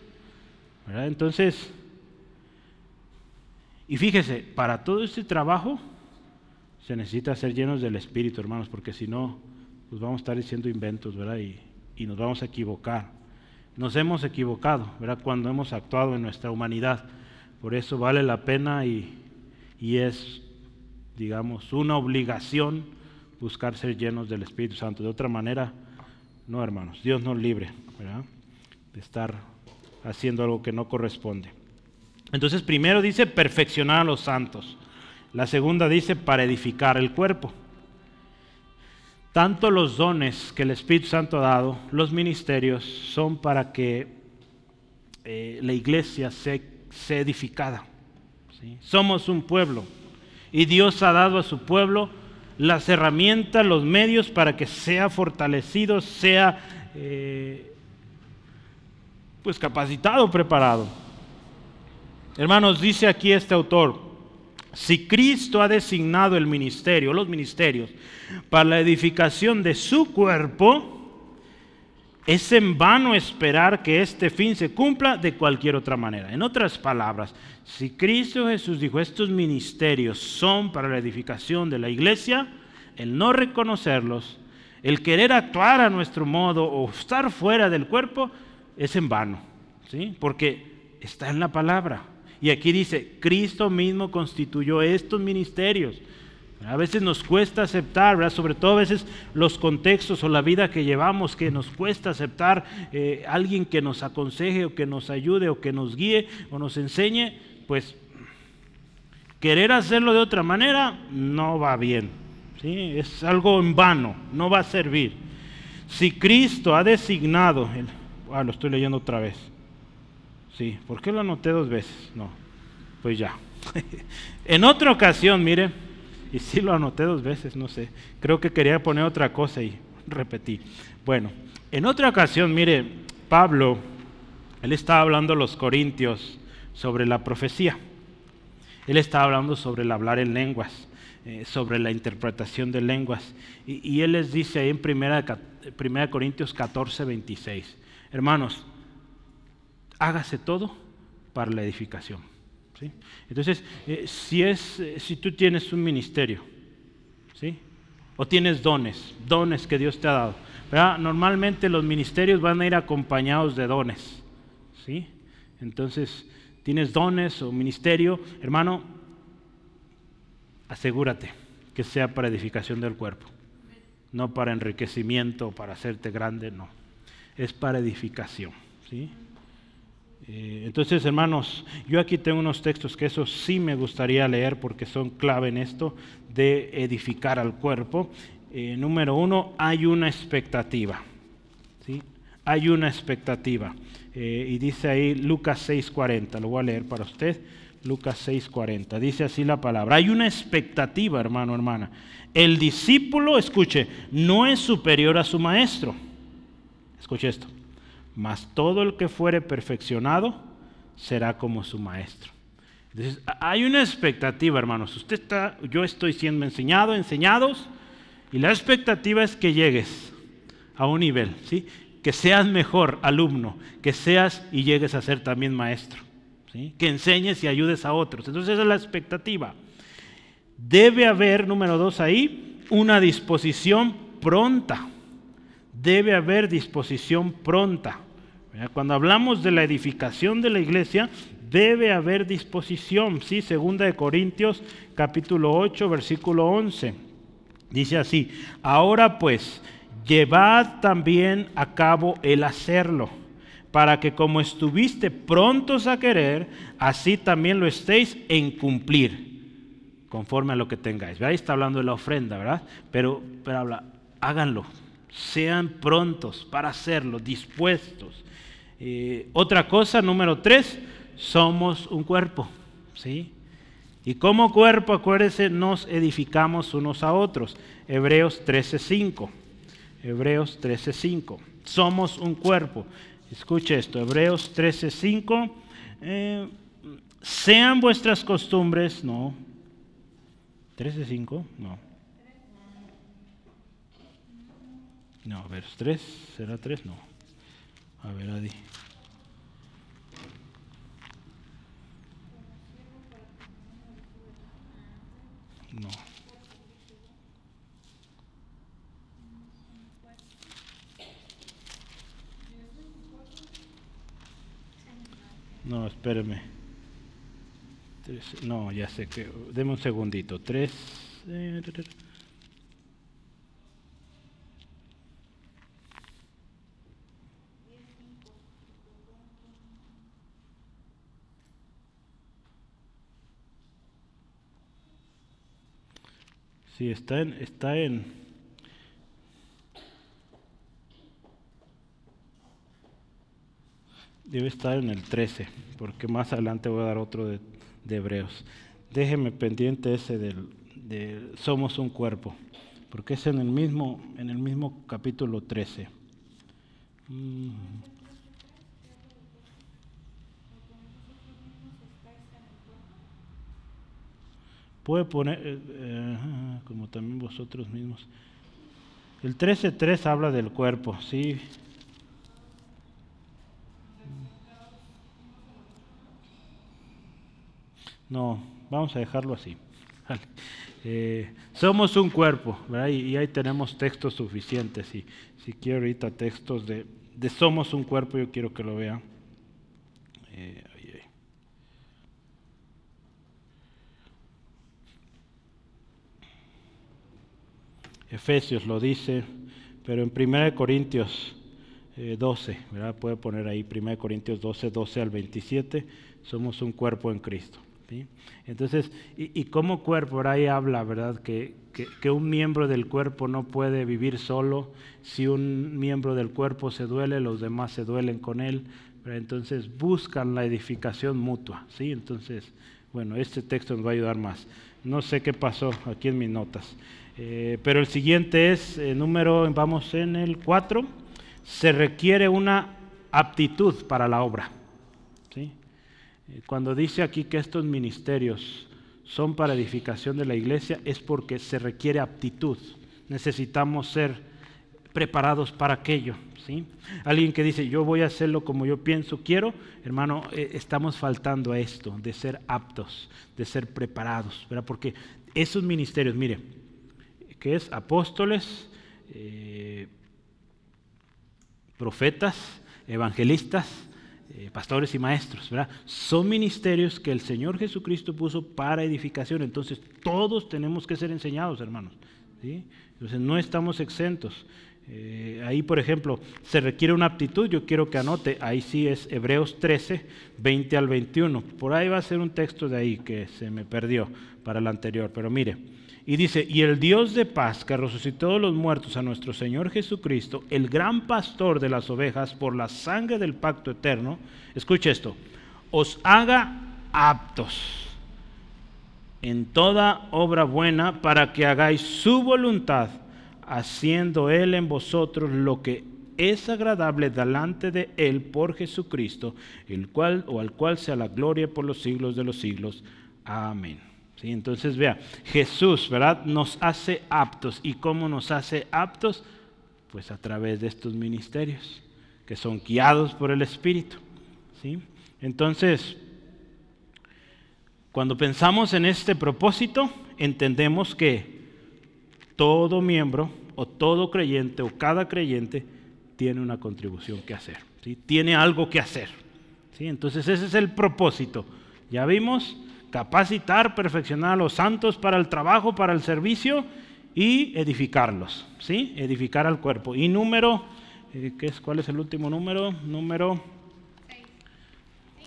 [SPEAKER 1] Entonces, y fíjese, para todo este trabajo se necesita ser llenos del Espíritu, hermanos, porque si no, pues vamos a estar diciendo inventos, ¿verdad? Y, nos vamos a equivocar. Nos hemos equivocado, ¿verdad? Cuando hemos actuado en nuestra humanidad. Por eso vale la pena y, y es, digamos, una obligación buscar ser llenos del Espíritu Santo. De otra manera, no, hermanos, Dios nos libre, ¿verdad? De estar haciendo algo que no corresponde. Entonces, primero dice perfeccionar a los santos. La segunda dice para edificar el cuerpo. Tanto los dones que el Espíritu Santo ha dado, los ministerios, son para que eh, la iglesia sea, edificada. Somos un pueblo y Dios ha dado a su pueblo las herramientas, los medios para que sea fortalecido, sea eh, pues capacitado, preparado. Hermanos, dice aquí este autor, si Cristo ha designado el ministerio, los ministerios, para la edificación de su cuerpo, es en vano esperar que este fin se cumpla de cualquier otra manera. En otras palabras, si Cristo Jesús dijo estos ministerios son para la edificación de la iglesia, el no reconocerlos, el querer actuar a nuestro modo o estar fuera del cuerpo, es en vano, ¿sí? porque está en la palabra. Y aquí dice, Cristo mismo constituyó estos ministerios. A veces nos cuesta aceptar, sobre todo a veces los contextos o la vida que llevamos, que nos cuesta aceptar eh, alguien que nos aconseje o que nos ayude o que nos guíe o nos enseñe, pues querer hacerlo de otra manera no va bien. ¿sí? Es algo en vano, no va a servir. Si Cristo ha designado, ah, lo estoy leyendo otra vez. Sí, ¿por qué lo anoté dos veces? No, pues ya. en otra ocasión, mire, y sí lo anoté dos veces, no sé, creo que quería poner otra cosa y repetí. Bueno, en otra ocasión, mire, Pablo, él estaba hablando a los corintios sobre la profecía. Él estaba hablando sobre el hablar en lenguas, eh, sobre la interpretación de lenguas. Y, él les dice ahí en 1 Corintios 14, 26, hermanos, hágase todo para la edificación. ¿sí? Entonces, eh, si, es, eh, si tú tienes un ministerio, ¿sí? o tienes dones, dones que Dios te ha dado, normalmente los ministerios van a ir acompañados de dones. ¿sí? Entonces, tienes dones o ministerio, hermano, asegúrate que sea para edificación del cuerpo, no para enriquecimiento, para hacerte grande, no, es para edificación. ¿sí? Eh, entonces, hermanos, yo aquí tengo unos textos que eso sí me gustaría leer porque son clave en esto de edificar al cuerpo. Eh, número uno, hay una expectativa. ¿sí? Hay una expectativa. Eh, y dice ahí Lucas 6:40, lo voy a leer para usted. Lucas 6:40. Dice así la palabra. Hay una expectativa, hermano, hermana. El discípulo, escuche, no es superior a su maestro. Escuche esto mas todo el que fuere perfeccionado será como su maestro. Entonces, hay una expectativa, hermanos. Usted está, yo estoy siendo enseñado, enseñados, Y la expectativa es que llegues a un nivel, ¿sí? que seas mejor alumno, que seas y llegues a ser también maestro, ¿sí? que enseñes y ayudes a otros. Entonces esa es la expectativa. Debe haber, número dos ahí, una disposición pronta. Debe haber disposición pronta. Cuando hablamos de la edificación de la iglesia, debe haber disposición. Sí, segunda de Corintios capítulo 8, versículo 11. Dice así, ahora pues, llevad también a cabo el hacerlo, para que como estuviste prontos a querer, así también lo estéis en cumplir, conforme a lo que tengáis. Ahí está hablando de la ofrenda, ¿verdad? Pero, pero habla, háganlo, sean prontos para hacerlo, dispuestos. Otra cosa, número tres, somos un cuerpo, ¿sí? Y como cuerpo, acuérdense, nos edificamos unos a otros. Hebreos 13:5. Hebreos 13:5. Somos un cuerpo. Escuche esto, Hebreos 13:5. Eh, sean vuestras costumbres, no. 13:5, no. No, a ver, 3, ¿será 3? No. A ver. No. No, espéreme. no, ya sé que. Deme un segundito. Tres. Eh, Sí, está en, está en, debe estar en el 13, porque más adelante voy a dar otro de, Hebreos. Déjeme pendiente ese del, de somos un cuerpo, porque es en el mismo, en el mismo capítulo 13. Puede poner, eh, eh, como también vosotros mismos. El 13.3 habla del cuerpo, sí. No, vamos a dejarlo así. Eh, somos un cuerpo, ¿verdad? Y, ahí tenemos textos suficientes. Y, si quiero ahorita textos de, de somos un cuerpo, yo quiero que lo vean. Efesios lo dice, pero en 1 Corintios 12, eh, ¿verdad? Puede poner ahí 1 Corintios 12, 12 al 27, somos un cuerpo en Cristo. Entonces, y, como cuerpo, ahí habla, ¿verdad? Que, que, un miembro del cuerpo no puede vivir solo. Si un miembro del cuerpo se duele, los demás se duelen con él. Entonces buscan la edificación mutua. ¿sí? Entonces, bueno, este texto nos va a ayudar más. No sé qué pasó aquí en mis notas. Eh, pero el siguiente es, el eh, número, vamos en el 4, se requiere una aptitud para la obra. ¿sí? Eh, cuando dice aquí que estos ministerios son para edificación de la iglesia, es porque se requiere aptitud. Necesitamos ser preparados para aquello. ¿sí? Alguien que dice, yo voy a hacerlo como yo pienso, quiero, hermano, estamos faltando a esto, de ser aptos, de ser preparados, porque esos ministerios, mire, es apóstoles, eh, profetas, evangelistas, eh, pastores y maestros, ¿verdad? Son ministerios que el Señor Jesucristo puso para edificación. Entonces, todos tenemos que ser enseñados, hermanos. Entonces, no estamos exentos. Eh, ahí, por ejemplo, se requiere una aptitud. Yo quiero que anote, ahí sí es Hebreos 13, 20 al 21. Por ahí va a ser un texto de ahí que se me perdió para el anterior. Pero mire, y dice, y el Dios de paz que resucitó los muertos a nuestro Señor Jesucristo, el gran pastor de las ovejas, por la sangre del pacto eterno, escuche esto, os haga aptos en toda obra buena para que hagáis su voluntad, haciendo Él en vosotros lo que es agradable delante de Él por Jesucristo, el cual o al cual sea la gloria por los siglos de los siglos. Amén. Entonces, vea, Jesús, ¿verdad? Nos hace aptos. ¿Y cómo nos hace aptos? Pues a través de estos ministerios, que son guiados por el Espíritu. ¿Sí? Entonces, cuando pensamos en este propósito, entendemos que todo miembro o todo creyente o cada creyente tiene una contribución que hacer, ¿sí? tiene algo que hacer. ¿sí? Entonces ese es el propósito. Ya vimos, capacitar, perfeccionar a los santos para el trabajo, para el servicio y edificarlos, ¿sí? edificar al cuerpo. Y número, eh, ¿qué es, ¿cuál es el último número? Número...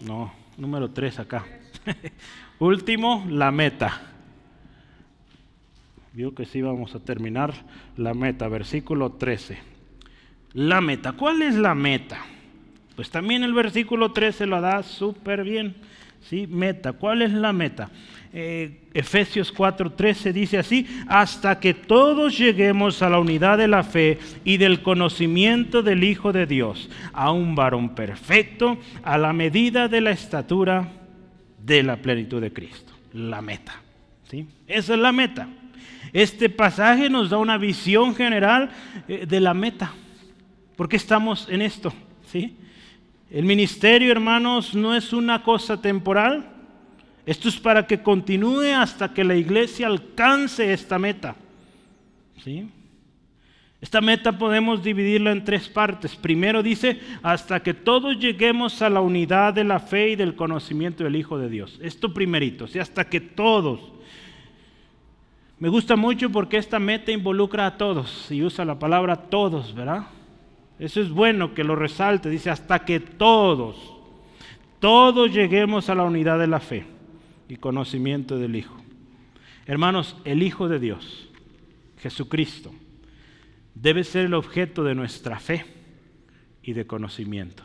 [SPEAKER 1] No, número 3 acá. Último, la meta. Vio que sí vamos a terminar la meta, versículo 13. La meta, ¿cuál es la meta? Pues también el versículo 13 lo da súper bien. ¿Sí? Meta, ¿cuál es la meta? Eh, Efesios 4:13 dice así, hasta que todos lleguemos a la unidad de la fe y del conocimiento del Hijo de Dios, a un varón perfecto, a la medida de la estatura de la plenitud de Cristo. La meta. ¿sí? Esa es la meta. Este pasaje nos da una visión general eh, de la meta. ¿Por qué estamos en esto? ¿Sí? El ministerio, hermanos, no es una cosa temporal. Esto es para que continúe hasta que la iglesia alcance esta meta. ¿Sí? Esta meta podemos dividirla en tres partes. Primero dice, hasta que todos lleguemos a la unidad de la fe y del conocimiento del Hijo de Dios. Esto primerito, ¿sí? hasta que todos. Me gusta mucho porque esta meta involucra a todos y usa la palabra todos, ¿verdad? Eso es bueno que lo resalte, dice, hasta que todos, todos lleguemos a la unidad de la fe y conocimiento del Hijo. Hermanos, el Hijo de Dios, Jesucristo, debe ser el objeto de nuestra fe y de conocimiento.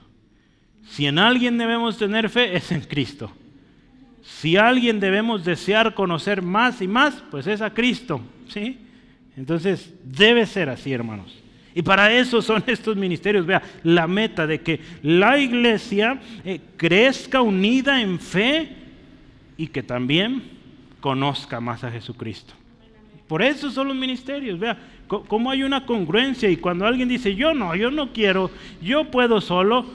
[SPEAKER 1] Si en alguien debemos tener fe, es en Cristo. Si alguien debemos desear conocer más y más, pues es a Cristo. ¿sí? Entonces, debe ser así, hermanos. Y para eso son estos ministerios. Vea, la meta de que la iglesia eh, crezca unida en fe y que también conozca más a Jesucristo. Por eso son los ministerios. Vea, cómo hay una congruencia y cuando alguien dice, yo no, yo no quiero, yo puedo solo,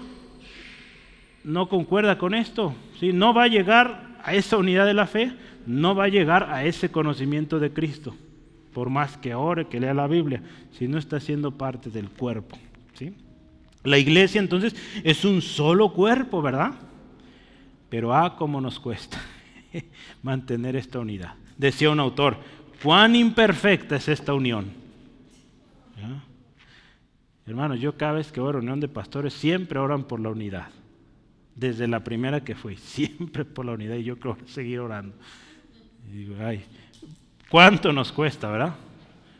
[SPEAKER 1] no concuerda con esto. ¿sí? No va a llegar a esa unidad de la fe, no va a llegar a ese conocimiento de Cristo, por más que ore, que lea la Biblia, si no está siendo parte del cuerpo. ¿sí? La iglesia entonces es un solo cuerpo, ¿verdad? Pero ah, cómo nos cuesta mantener esta unidad. Decía un autor, cuán imperfecta es esta unión Hermanos, yo cada vez que voy a reunión de pastores siempre oran por la unidad. Desde la primera que fui, siempre por la unidad y yo creo seguir orando. Y digo, ay, ¿cuánto nos cuesta, verdad?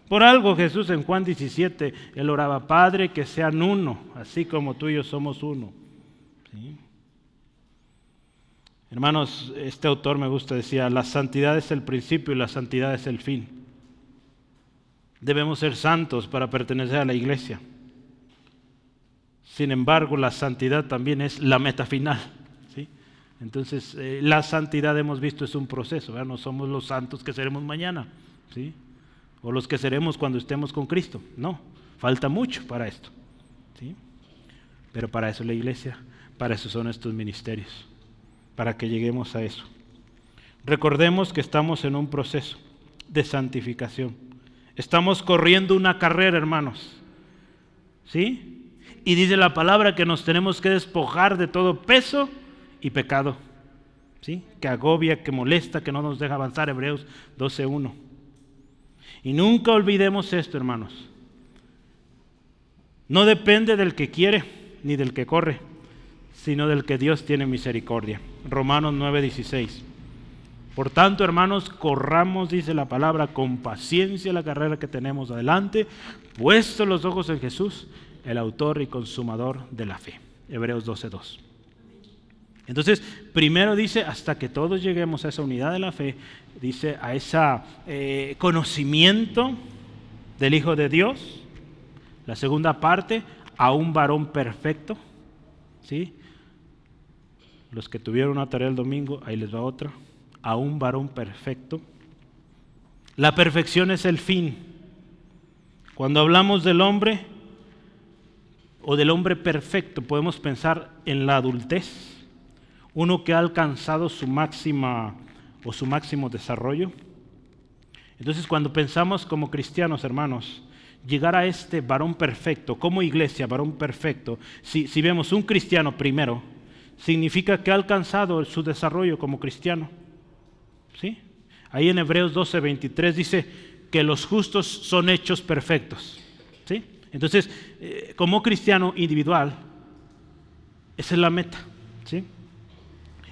[SPEAKER 1] Por algo Jesús en Juan 17, él oraba, Padre, que sean uno, así como tú y yo somos uno. Hermanos, este autor me gusta, decía, la santidad es el principio y la santidad es el fin. Debemos ser santos para pertenecer a la iglesia. Sin embargo, la santidad también es la meta final. Entonces, eh, la santidad hemos visto es un proceso, no somos los santos que seremos mañana, ¿sí? o los que seremos cuando estemos con Cristo. No, falta mucho para esto. ¿sí? Pero para eso la iglesia, para eso son estos ministerios, para que lleguemos a eso. Recordemos que estamos en un proceso de santificación. Estamos corriendo una carrera, hermanos. ¿Sí? Y dice la palabra que nos tenemos que despojar de todo peso y pecado. ¿Sí? Que agobia, que molesta, que no nos deja avanzar. Hebreos 12.1. Y nunca olvidemos esto, hermanos. No depende del que quiere ni del que corre, sino del que Dios tiene misericordia. Romanos 9:16. Por tanto, hermanos, corramos, dice la palabra, con paciencia la carrera que tenemos adelante, puestos los ojos en Jesús, el autor y consumador de la fe. Hebreos 12.2. Entonces, primero dice, hasta que todos lleguemos a esa unidad de la fe, dice, a ese eh, conocimiento del Hijo de Dios. La segunda parte, a un varón perfecto. ¿sí? Los que tuvieron una tarea el domingo, ahí les va otra a un varón perfecto. La perfección es el fin. Cuando hablamos del hombre o del hombre perfecto, podemos pensar en la adultez, uno que ha alcanzado su máxima o su máximo desarrollo. Entonces, cuando pensamos como cristianos, hermanos, llegar a este varón perfecto, como iglesia, varón perfecto, si, si vemos un cristiano primero, significa que ha alcanzado su desarrollo como cristiano. ¿Sí? Ahí en Hebreos 12, 23 dice que los justos son hechos perfectos. ¿Sí? Entonces, eh, como cristiano individual, esa es la meta. ¿Sí?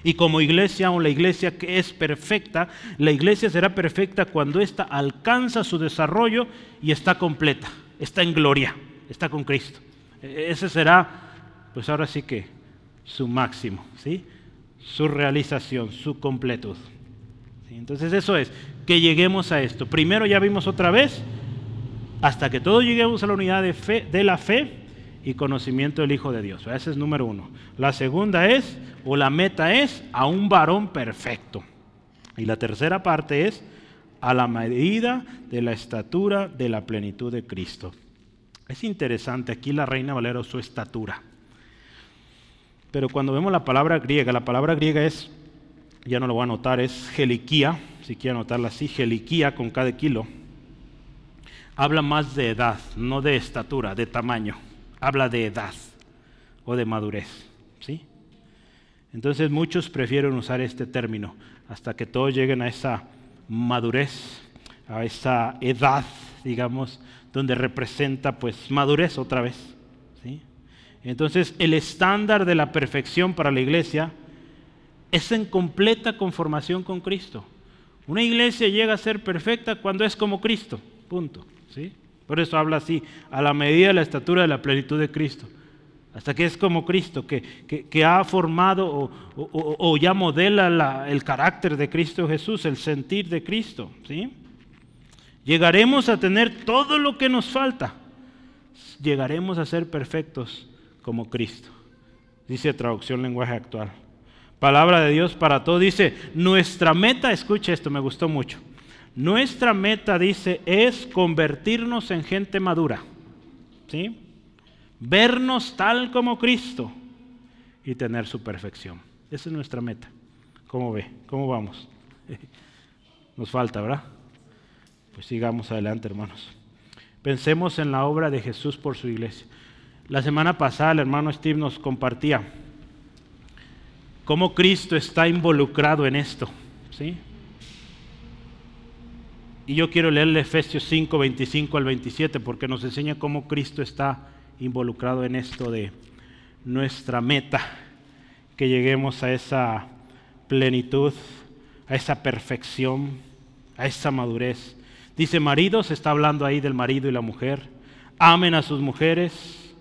[SPEAKER 1] Y como iglesia o la iglesia que es perfecta, la iglesia será perfecta cuando ésta alcanza su desarrollo y está completa, está en gloria, está con Cristo. E-, ese será, pues ahora sí que, su máximo, ¿sí? su realización, su completud. Entonces eso es, que lleguemos a esto. Primero ya vimos otra vez, hasta que todos lleguemos a la unidad de, fe, de la fe y conocimiento del Hijo de Dios. Ese es número uno. La segunda es, o la meta es, a un varón perfecto. Y la tercera parte es, a la medida de la estatura de la plenitud de Cristo. Es interesante, aquí la reina Valera su estatura. Pero cuando vemos la palabra griega, la palabra griega es, ya no lo voy a anotar, es geliquía, si quiero anotarla así, geliquía con cada kilo. Habla más de edad, no de estatura, de tamaño. Habla de edad o de madurez. ¿sí? Entonces muchos prefieren usar este término hasta que todos lleguen a esa madurez, a esa edad, digamos, donde representa pues madurez otra vez. Entonces, el estándar de la perfección para la iglesia es en completa conformación con Cristo. Una iglesia llega a ser perfecta cuando es como Cristo, punto. ¿sí? Por eso habla así, a la medida de la estatura de la plenitud de Cristo. Hasta que es como Cristo, que, que, ha formado o, ya modela el carácter de Cristo Jesús, el sentir de Cristo. ¿sí? Llegaremos a tener todo lo que nos falta. Llegaremos a ser perfectos como Cristo. Dice traducción lenguaje actual. Palabra de Dios para todo. Dice, nuestra meta, escucha esto, me gustó mucho. Nuestra meta, dice, es convertirnos en gente madura. ¿Sí? Vernos tal como Cristo y tener su perfección. Esa es nuestra meta. ¿Cómo ve? ¿Cómo vamos? Nos falta, ¿verdad? Pues sigamos adelante, hermanos. Pensemos en la obra de Jesús por su iglesia. La semana pasada el hermano Steve nos compartía cómo Cristo está involucrado en esto. ¿sí? Y yo quiero leerle Efesios 5, 25 al 27 porque nos enseña cómo Cristo está involucrado en esto de nuestra meta, que lleguemos a esa plenitud, a esa perfección, a esa madurez. Dice maridos, está hablando ahí del marido y la mujer, amen a sus mujeres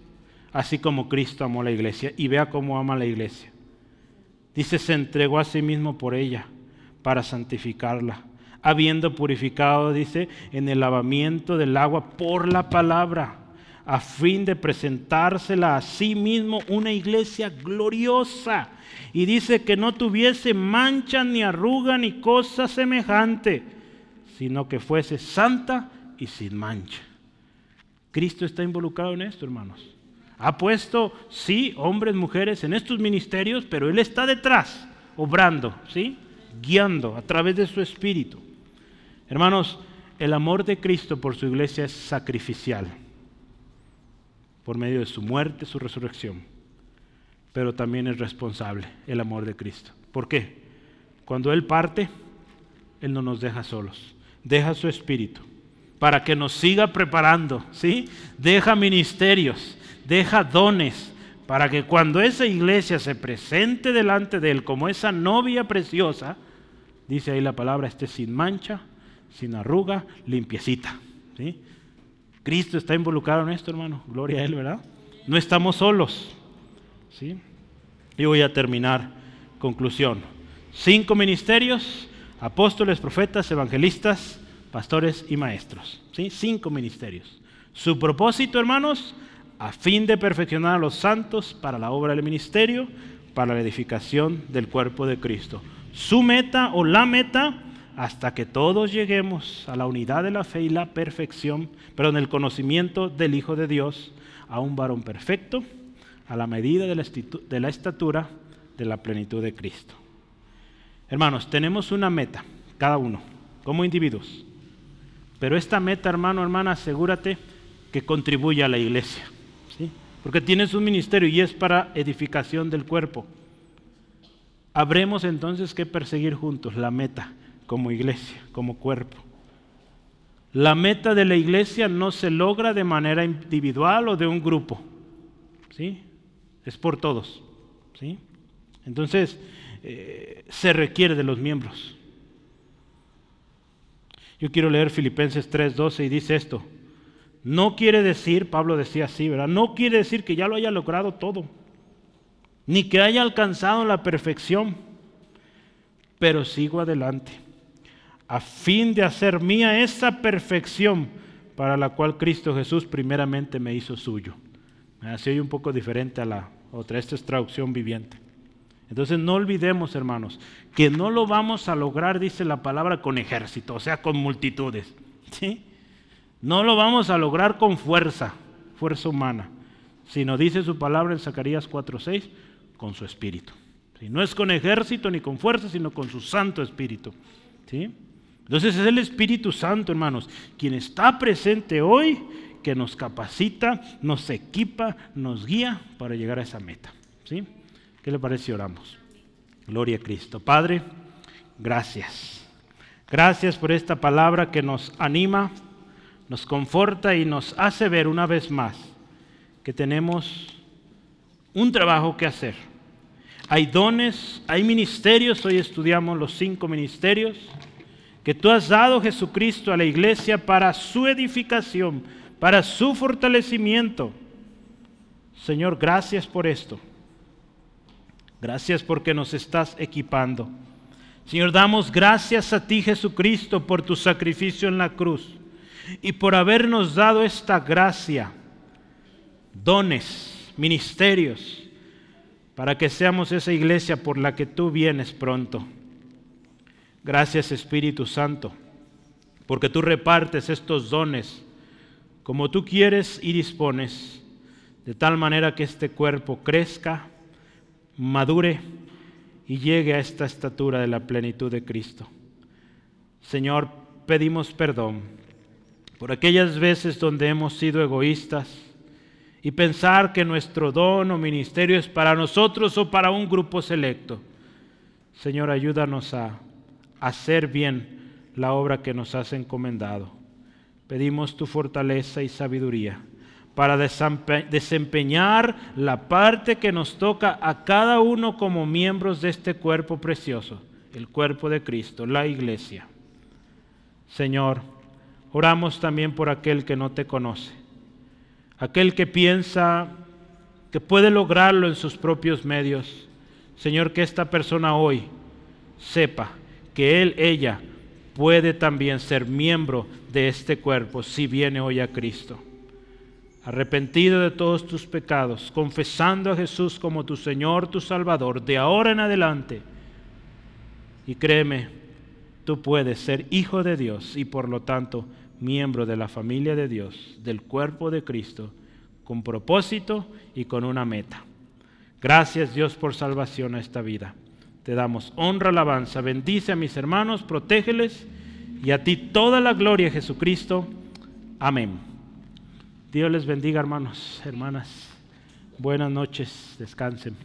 [SPEAKER 1] así como Cristo amó la iglesia. Y vea cómo ama la iglesia. Dice, se entregó a sí mismo por ella para santificarla, habiendo purificado, dice, en el lavamiento del agua por la palabra, a fin de presentársela a sí mismo una iglesia gloriosa. Y dice que no tuviese mancha ni arruga ni cosa semejante, sino que fuese santa y sin mancha. Cristo está involucrado en esto, hermanos. Ha puesto, sí, hombres, mujeres en estos ministerios, pero Él está detrás, obrando, ¿sí? Guiando a través de su espíritu. Hermanos, el amor de Cristo por su iglesia es sacrificial, por medio de su muerte, su resurrección, pero también es responsable el amor de Cristo. ¿Por qué? Cuando Él parte, Él no nos deja solos, deja su espíritu para que nos siga preparando, ¿sí? Deja ministerios, deja dones para que cuando esa iglesia se presente delante de Él como esa novia preciosa, dice ahí la palabra, esté sin mancha, sin arruga, limpiecita. ¿sí? Cristo está involucrado en esto, hermano. Gloria a Él, ¿verdad? No estamos solos. ¿sí? Y voy a terminar. Conclusión. Cinco ministerios, apóstoles, profetas, evangelistas, pastores y maestros. ¿sí? Cinco ministerios. Su propósito, hermanos, a fin de perfeccionar a los santos para la obra del ministerio, para la edificación del cuerpo de Cristo. su meta o la meta hasta que todos lleguemos a la unidad de la fe y la perfección, pero en el conocimiento del Hijo de Dios, a un varón perfecto, a la medida de la, estatura de la plenitud de Cristo. Hermanos, tenemos una meta, cada uno, como individuos. Pero esta meta, hermano, hermana, asegúrate que contribuya a la iglesia. ¿sí? Porque tienes un ministerio y es para edificación del cuerpo. Habremos entonces que perseguir juntos la meta como iglesia, como cuerpo. La meta de la iglesia no se logra de manera individual o de un grupo. ¿Sí? Es por todos. ¿Sí? Entonces, eh, se requiere de los miembros. Yo quiero leer Filipenses 3:12 y dice esto. No quiere decir, Pablo decía así, ¿verdad? No quiere decir que ya lo haya logrado todo, ni que haya alcanzado la perfección, pero sigo adelante, a fin de hacer mía esa perfección para la cual Cristo Jesús primeramente me hizo suyo. Así oye un poco diferente a la otra, esta es traducción viviente. Entonces no olvidemos, hermanos, que no lo vamos a lograr, dice la palabra, con ejército, o sea, con multitudes. ¿sí? No lo vamos a lograr con fuerza, fuerza humana, sino dice su palabra en Zacarías 4:6, con su espíritu. No es con ejército ni con fuerza, sino con su Santo Espíritu. ¿sí? Entonces es el Espíritu Santo, hermanos, quien está presente hoy, que nos capacita, nos equipa, nos guía para llegar a esa meta. ¿sí? ¿Qué le parece oramos? Gloria a Cristo. Padre, gracias. Gracias por esta palabra que nos anima, nos conforta y nos hace ver una vez más que tenemos un trabajo que hacer. Hay dones, hay ministerios, hoy estudiamos los cinco ministerios que tú has dado Jesucristo a la iglesia para su edificación, para su fortalecimiento. Señor, gracias por esto. Gracias porque nos estás equipando. Señor, damos gracias a ti Jesucristo por tu sacrificio en la cruz y por habernos dado esta gracia, dones, ministerios, para que seamos esa iglesia por la que tú vienes pronto. Gracias Espíritu Santo, porque tú repartes estos dones como tú quieres y dispones, de tal manera que este cuerpo crezca madure y llegue a esta estatura de la plenitud de Cristo. Señor, pedimos perdón por aquellas veces donde hemos sido egoístas y pensar que nuestro don o ministerio es para nosotros o para un grupo selecto. Señor, ayúdanos a hacer bien la obra que nos has encomendado. Pedimos tu fortaleza y sabiduría para desempeñar la parte que nos toca a cada uno como miembros de este cuerpo precioso, el cuerpo de Cristo, la iglesia. Señor, oramos también por aquel que no te conoce, aquel que piensa que puede lograrlo en sus propios medios. Señor, que esta persona hoy sepa que él, ella, puede también ser miembro de este cuerpo si viene hoy a Cristo arrepentido de todos tus pecados, confesando a Jesús como tu Señor, tu Salvador, de ahora en adelante. Y créeme, tú puedes ser hijo de Dios y por lo tanto miembro de la familia de Dios, del cuerpo de Cristo, con propósito y con una meta. Gracias Dios por salvación a esta vida. Te damos honra, alabanza, bendice a mis hermanos, protégeles y a ti toda la gloria, Jesucristo. Amén. Dios les bendiga, hermanos, hermanas. Buenas noches, descansen.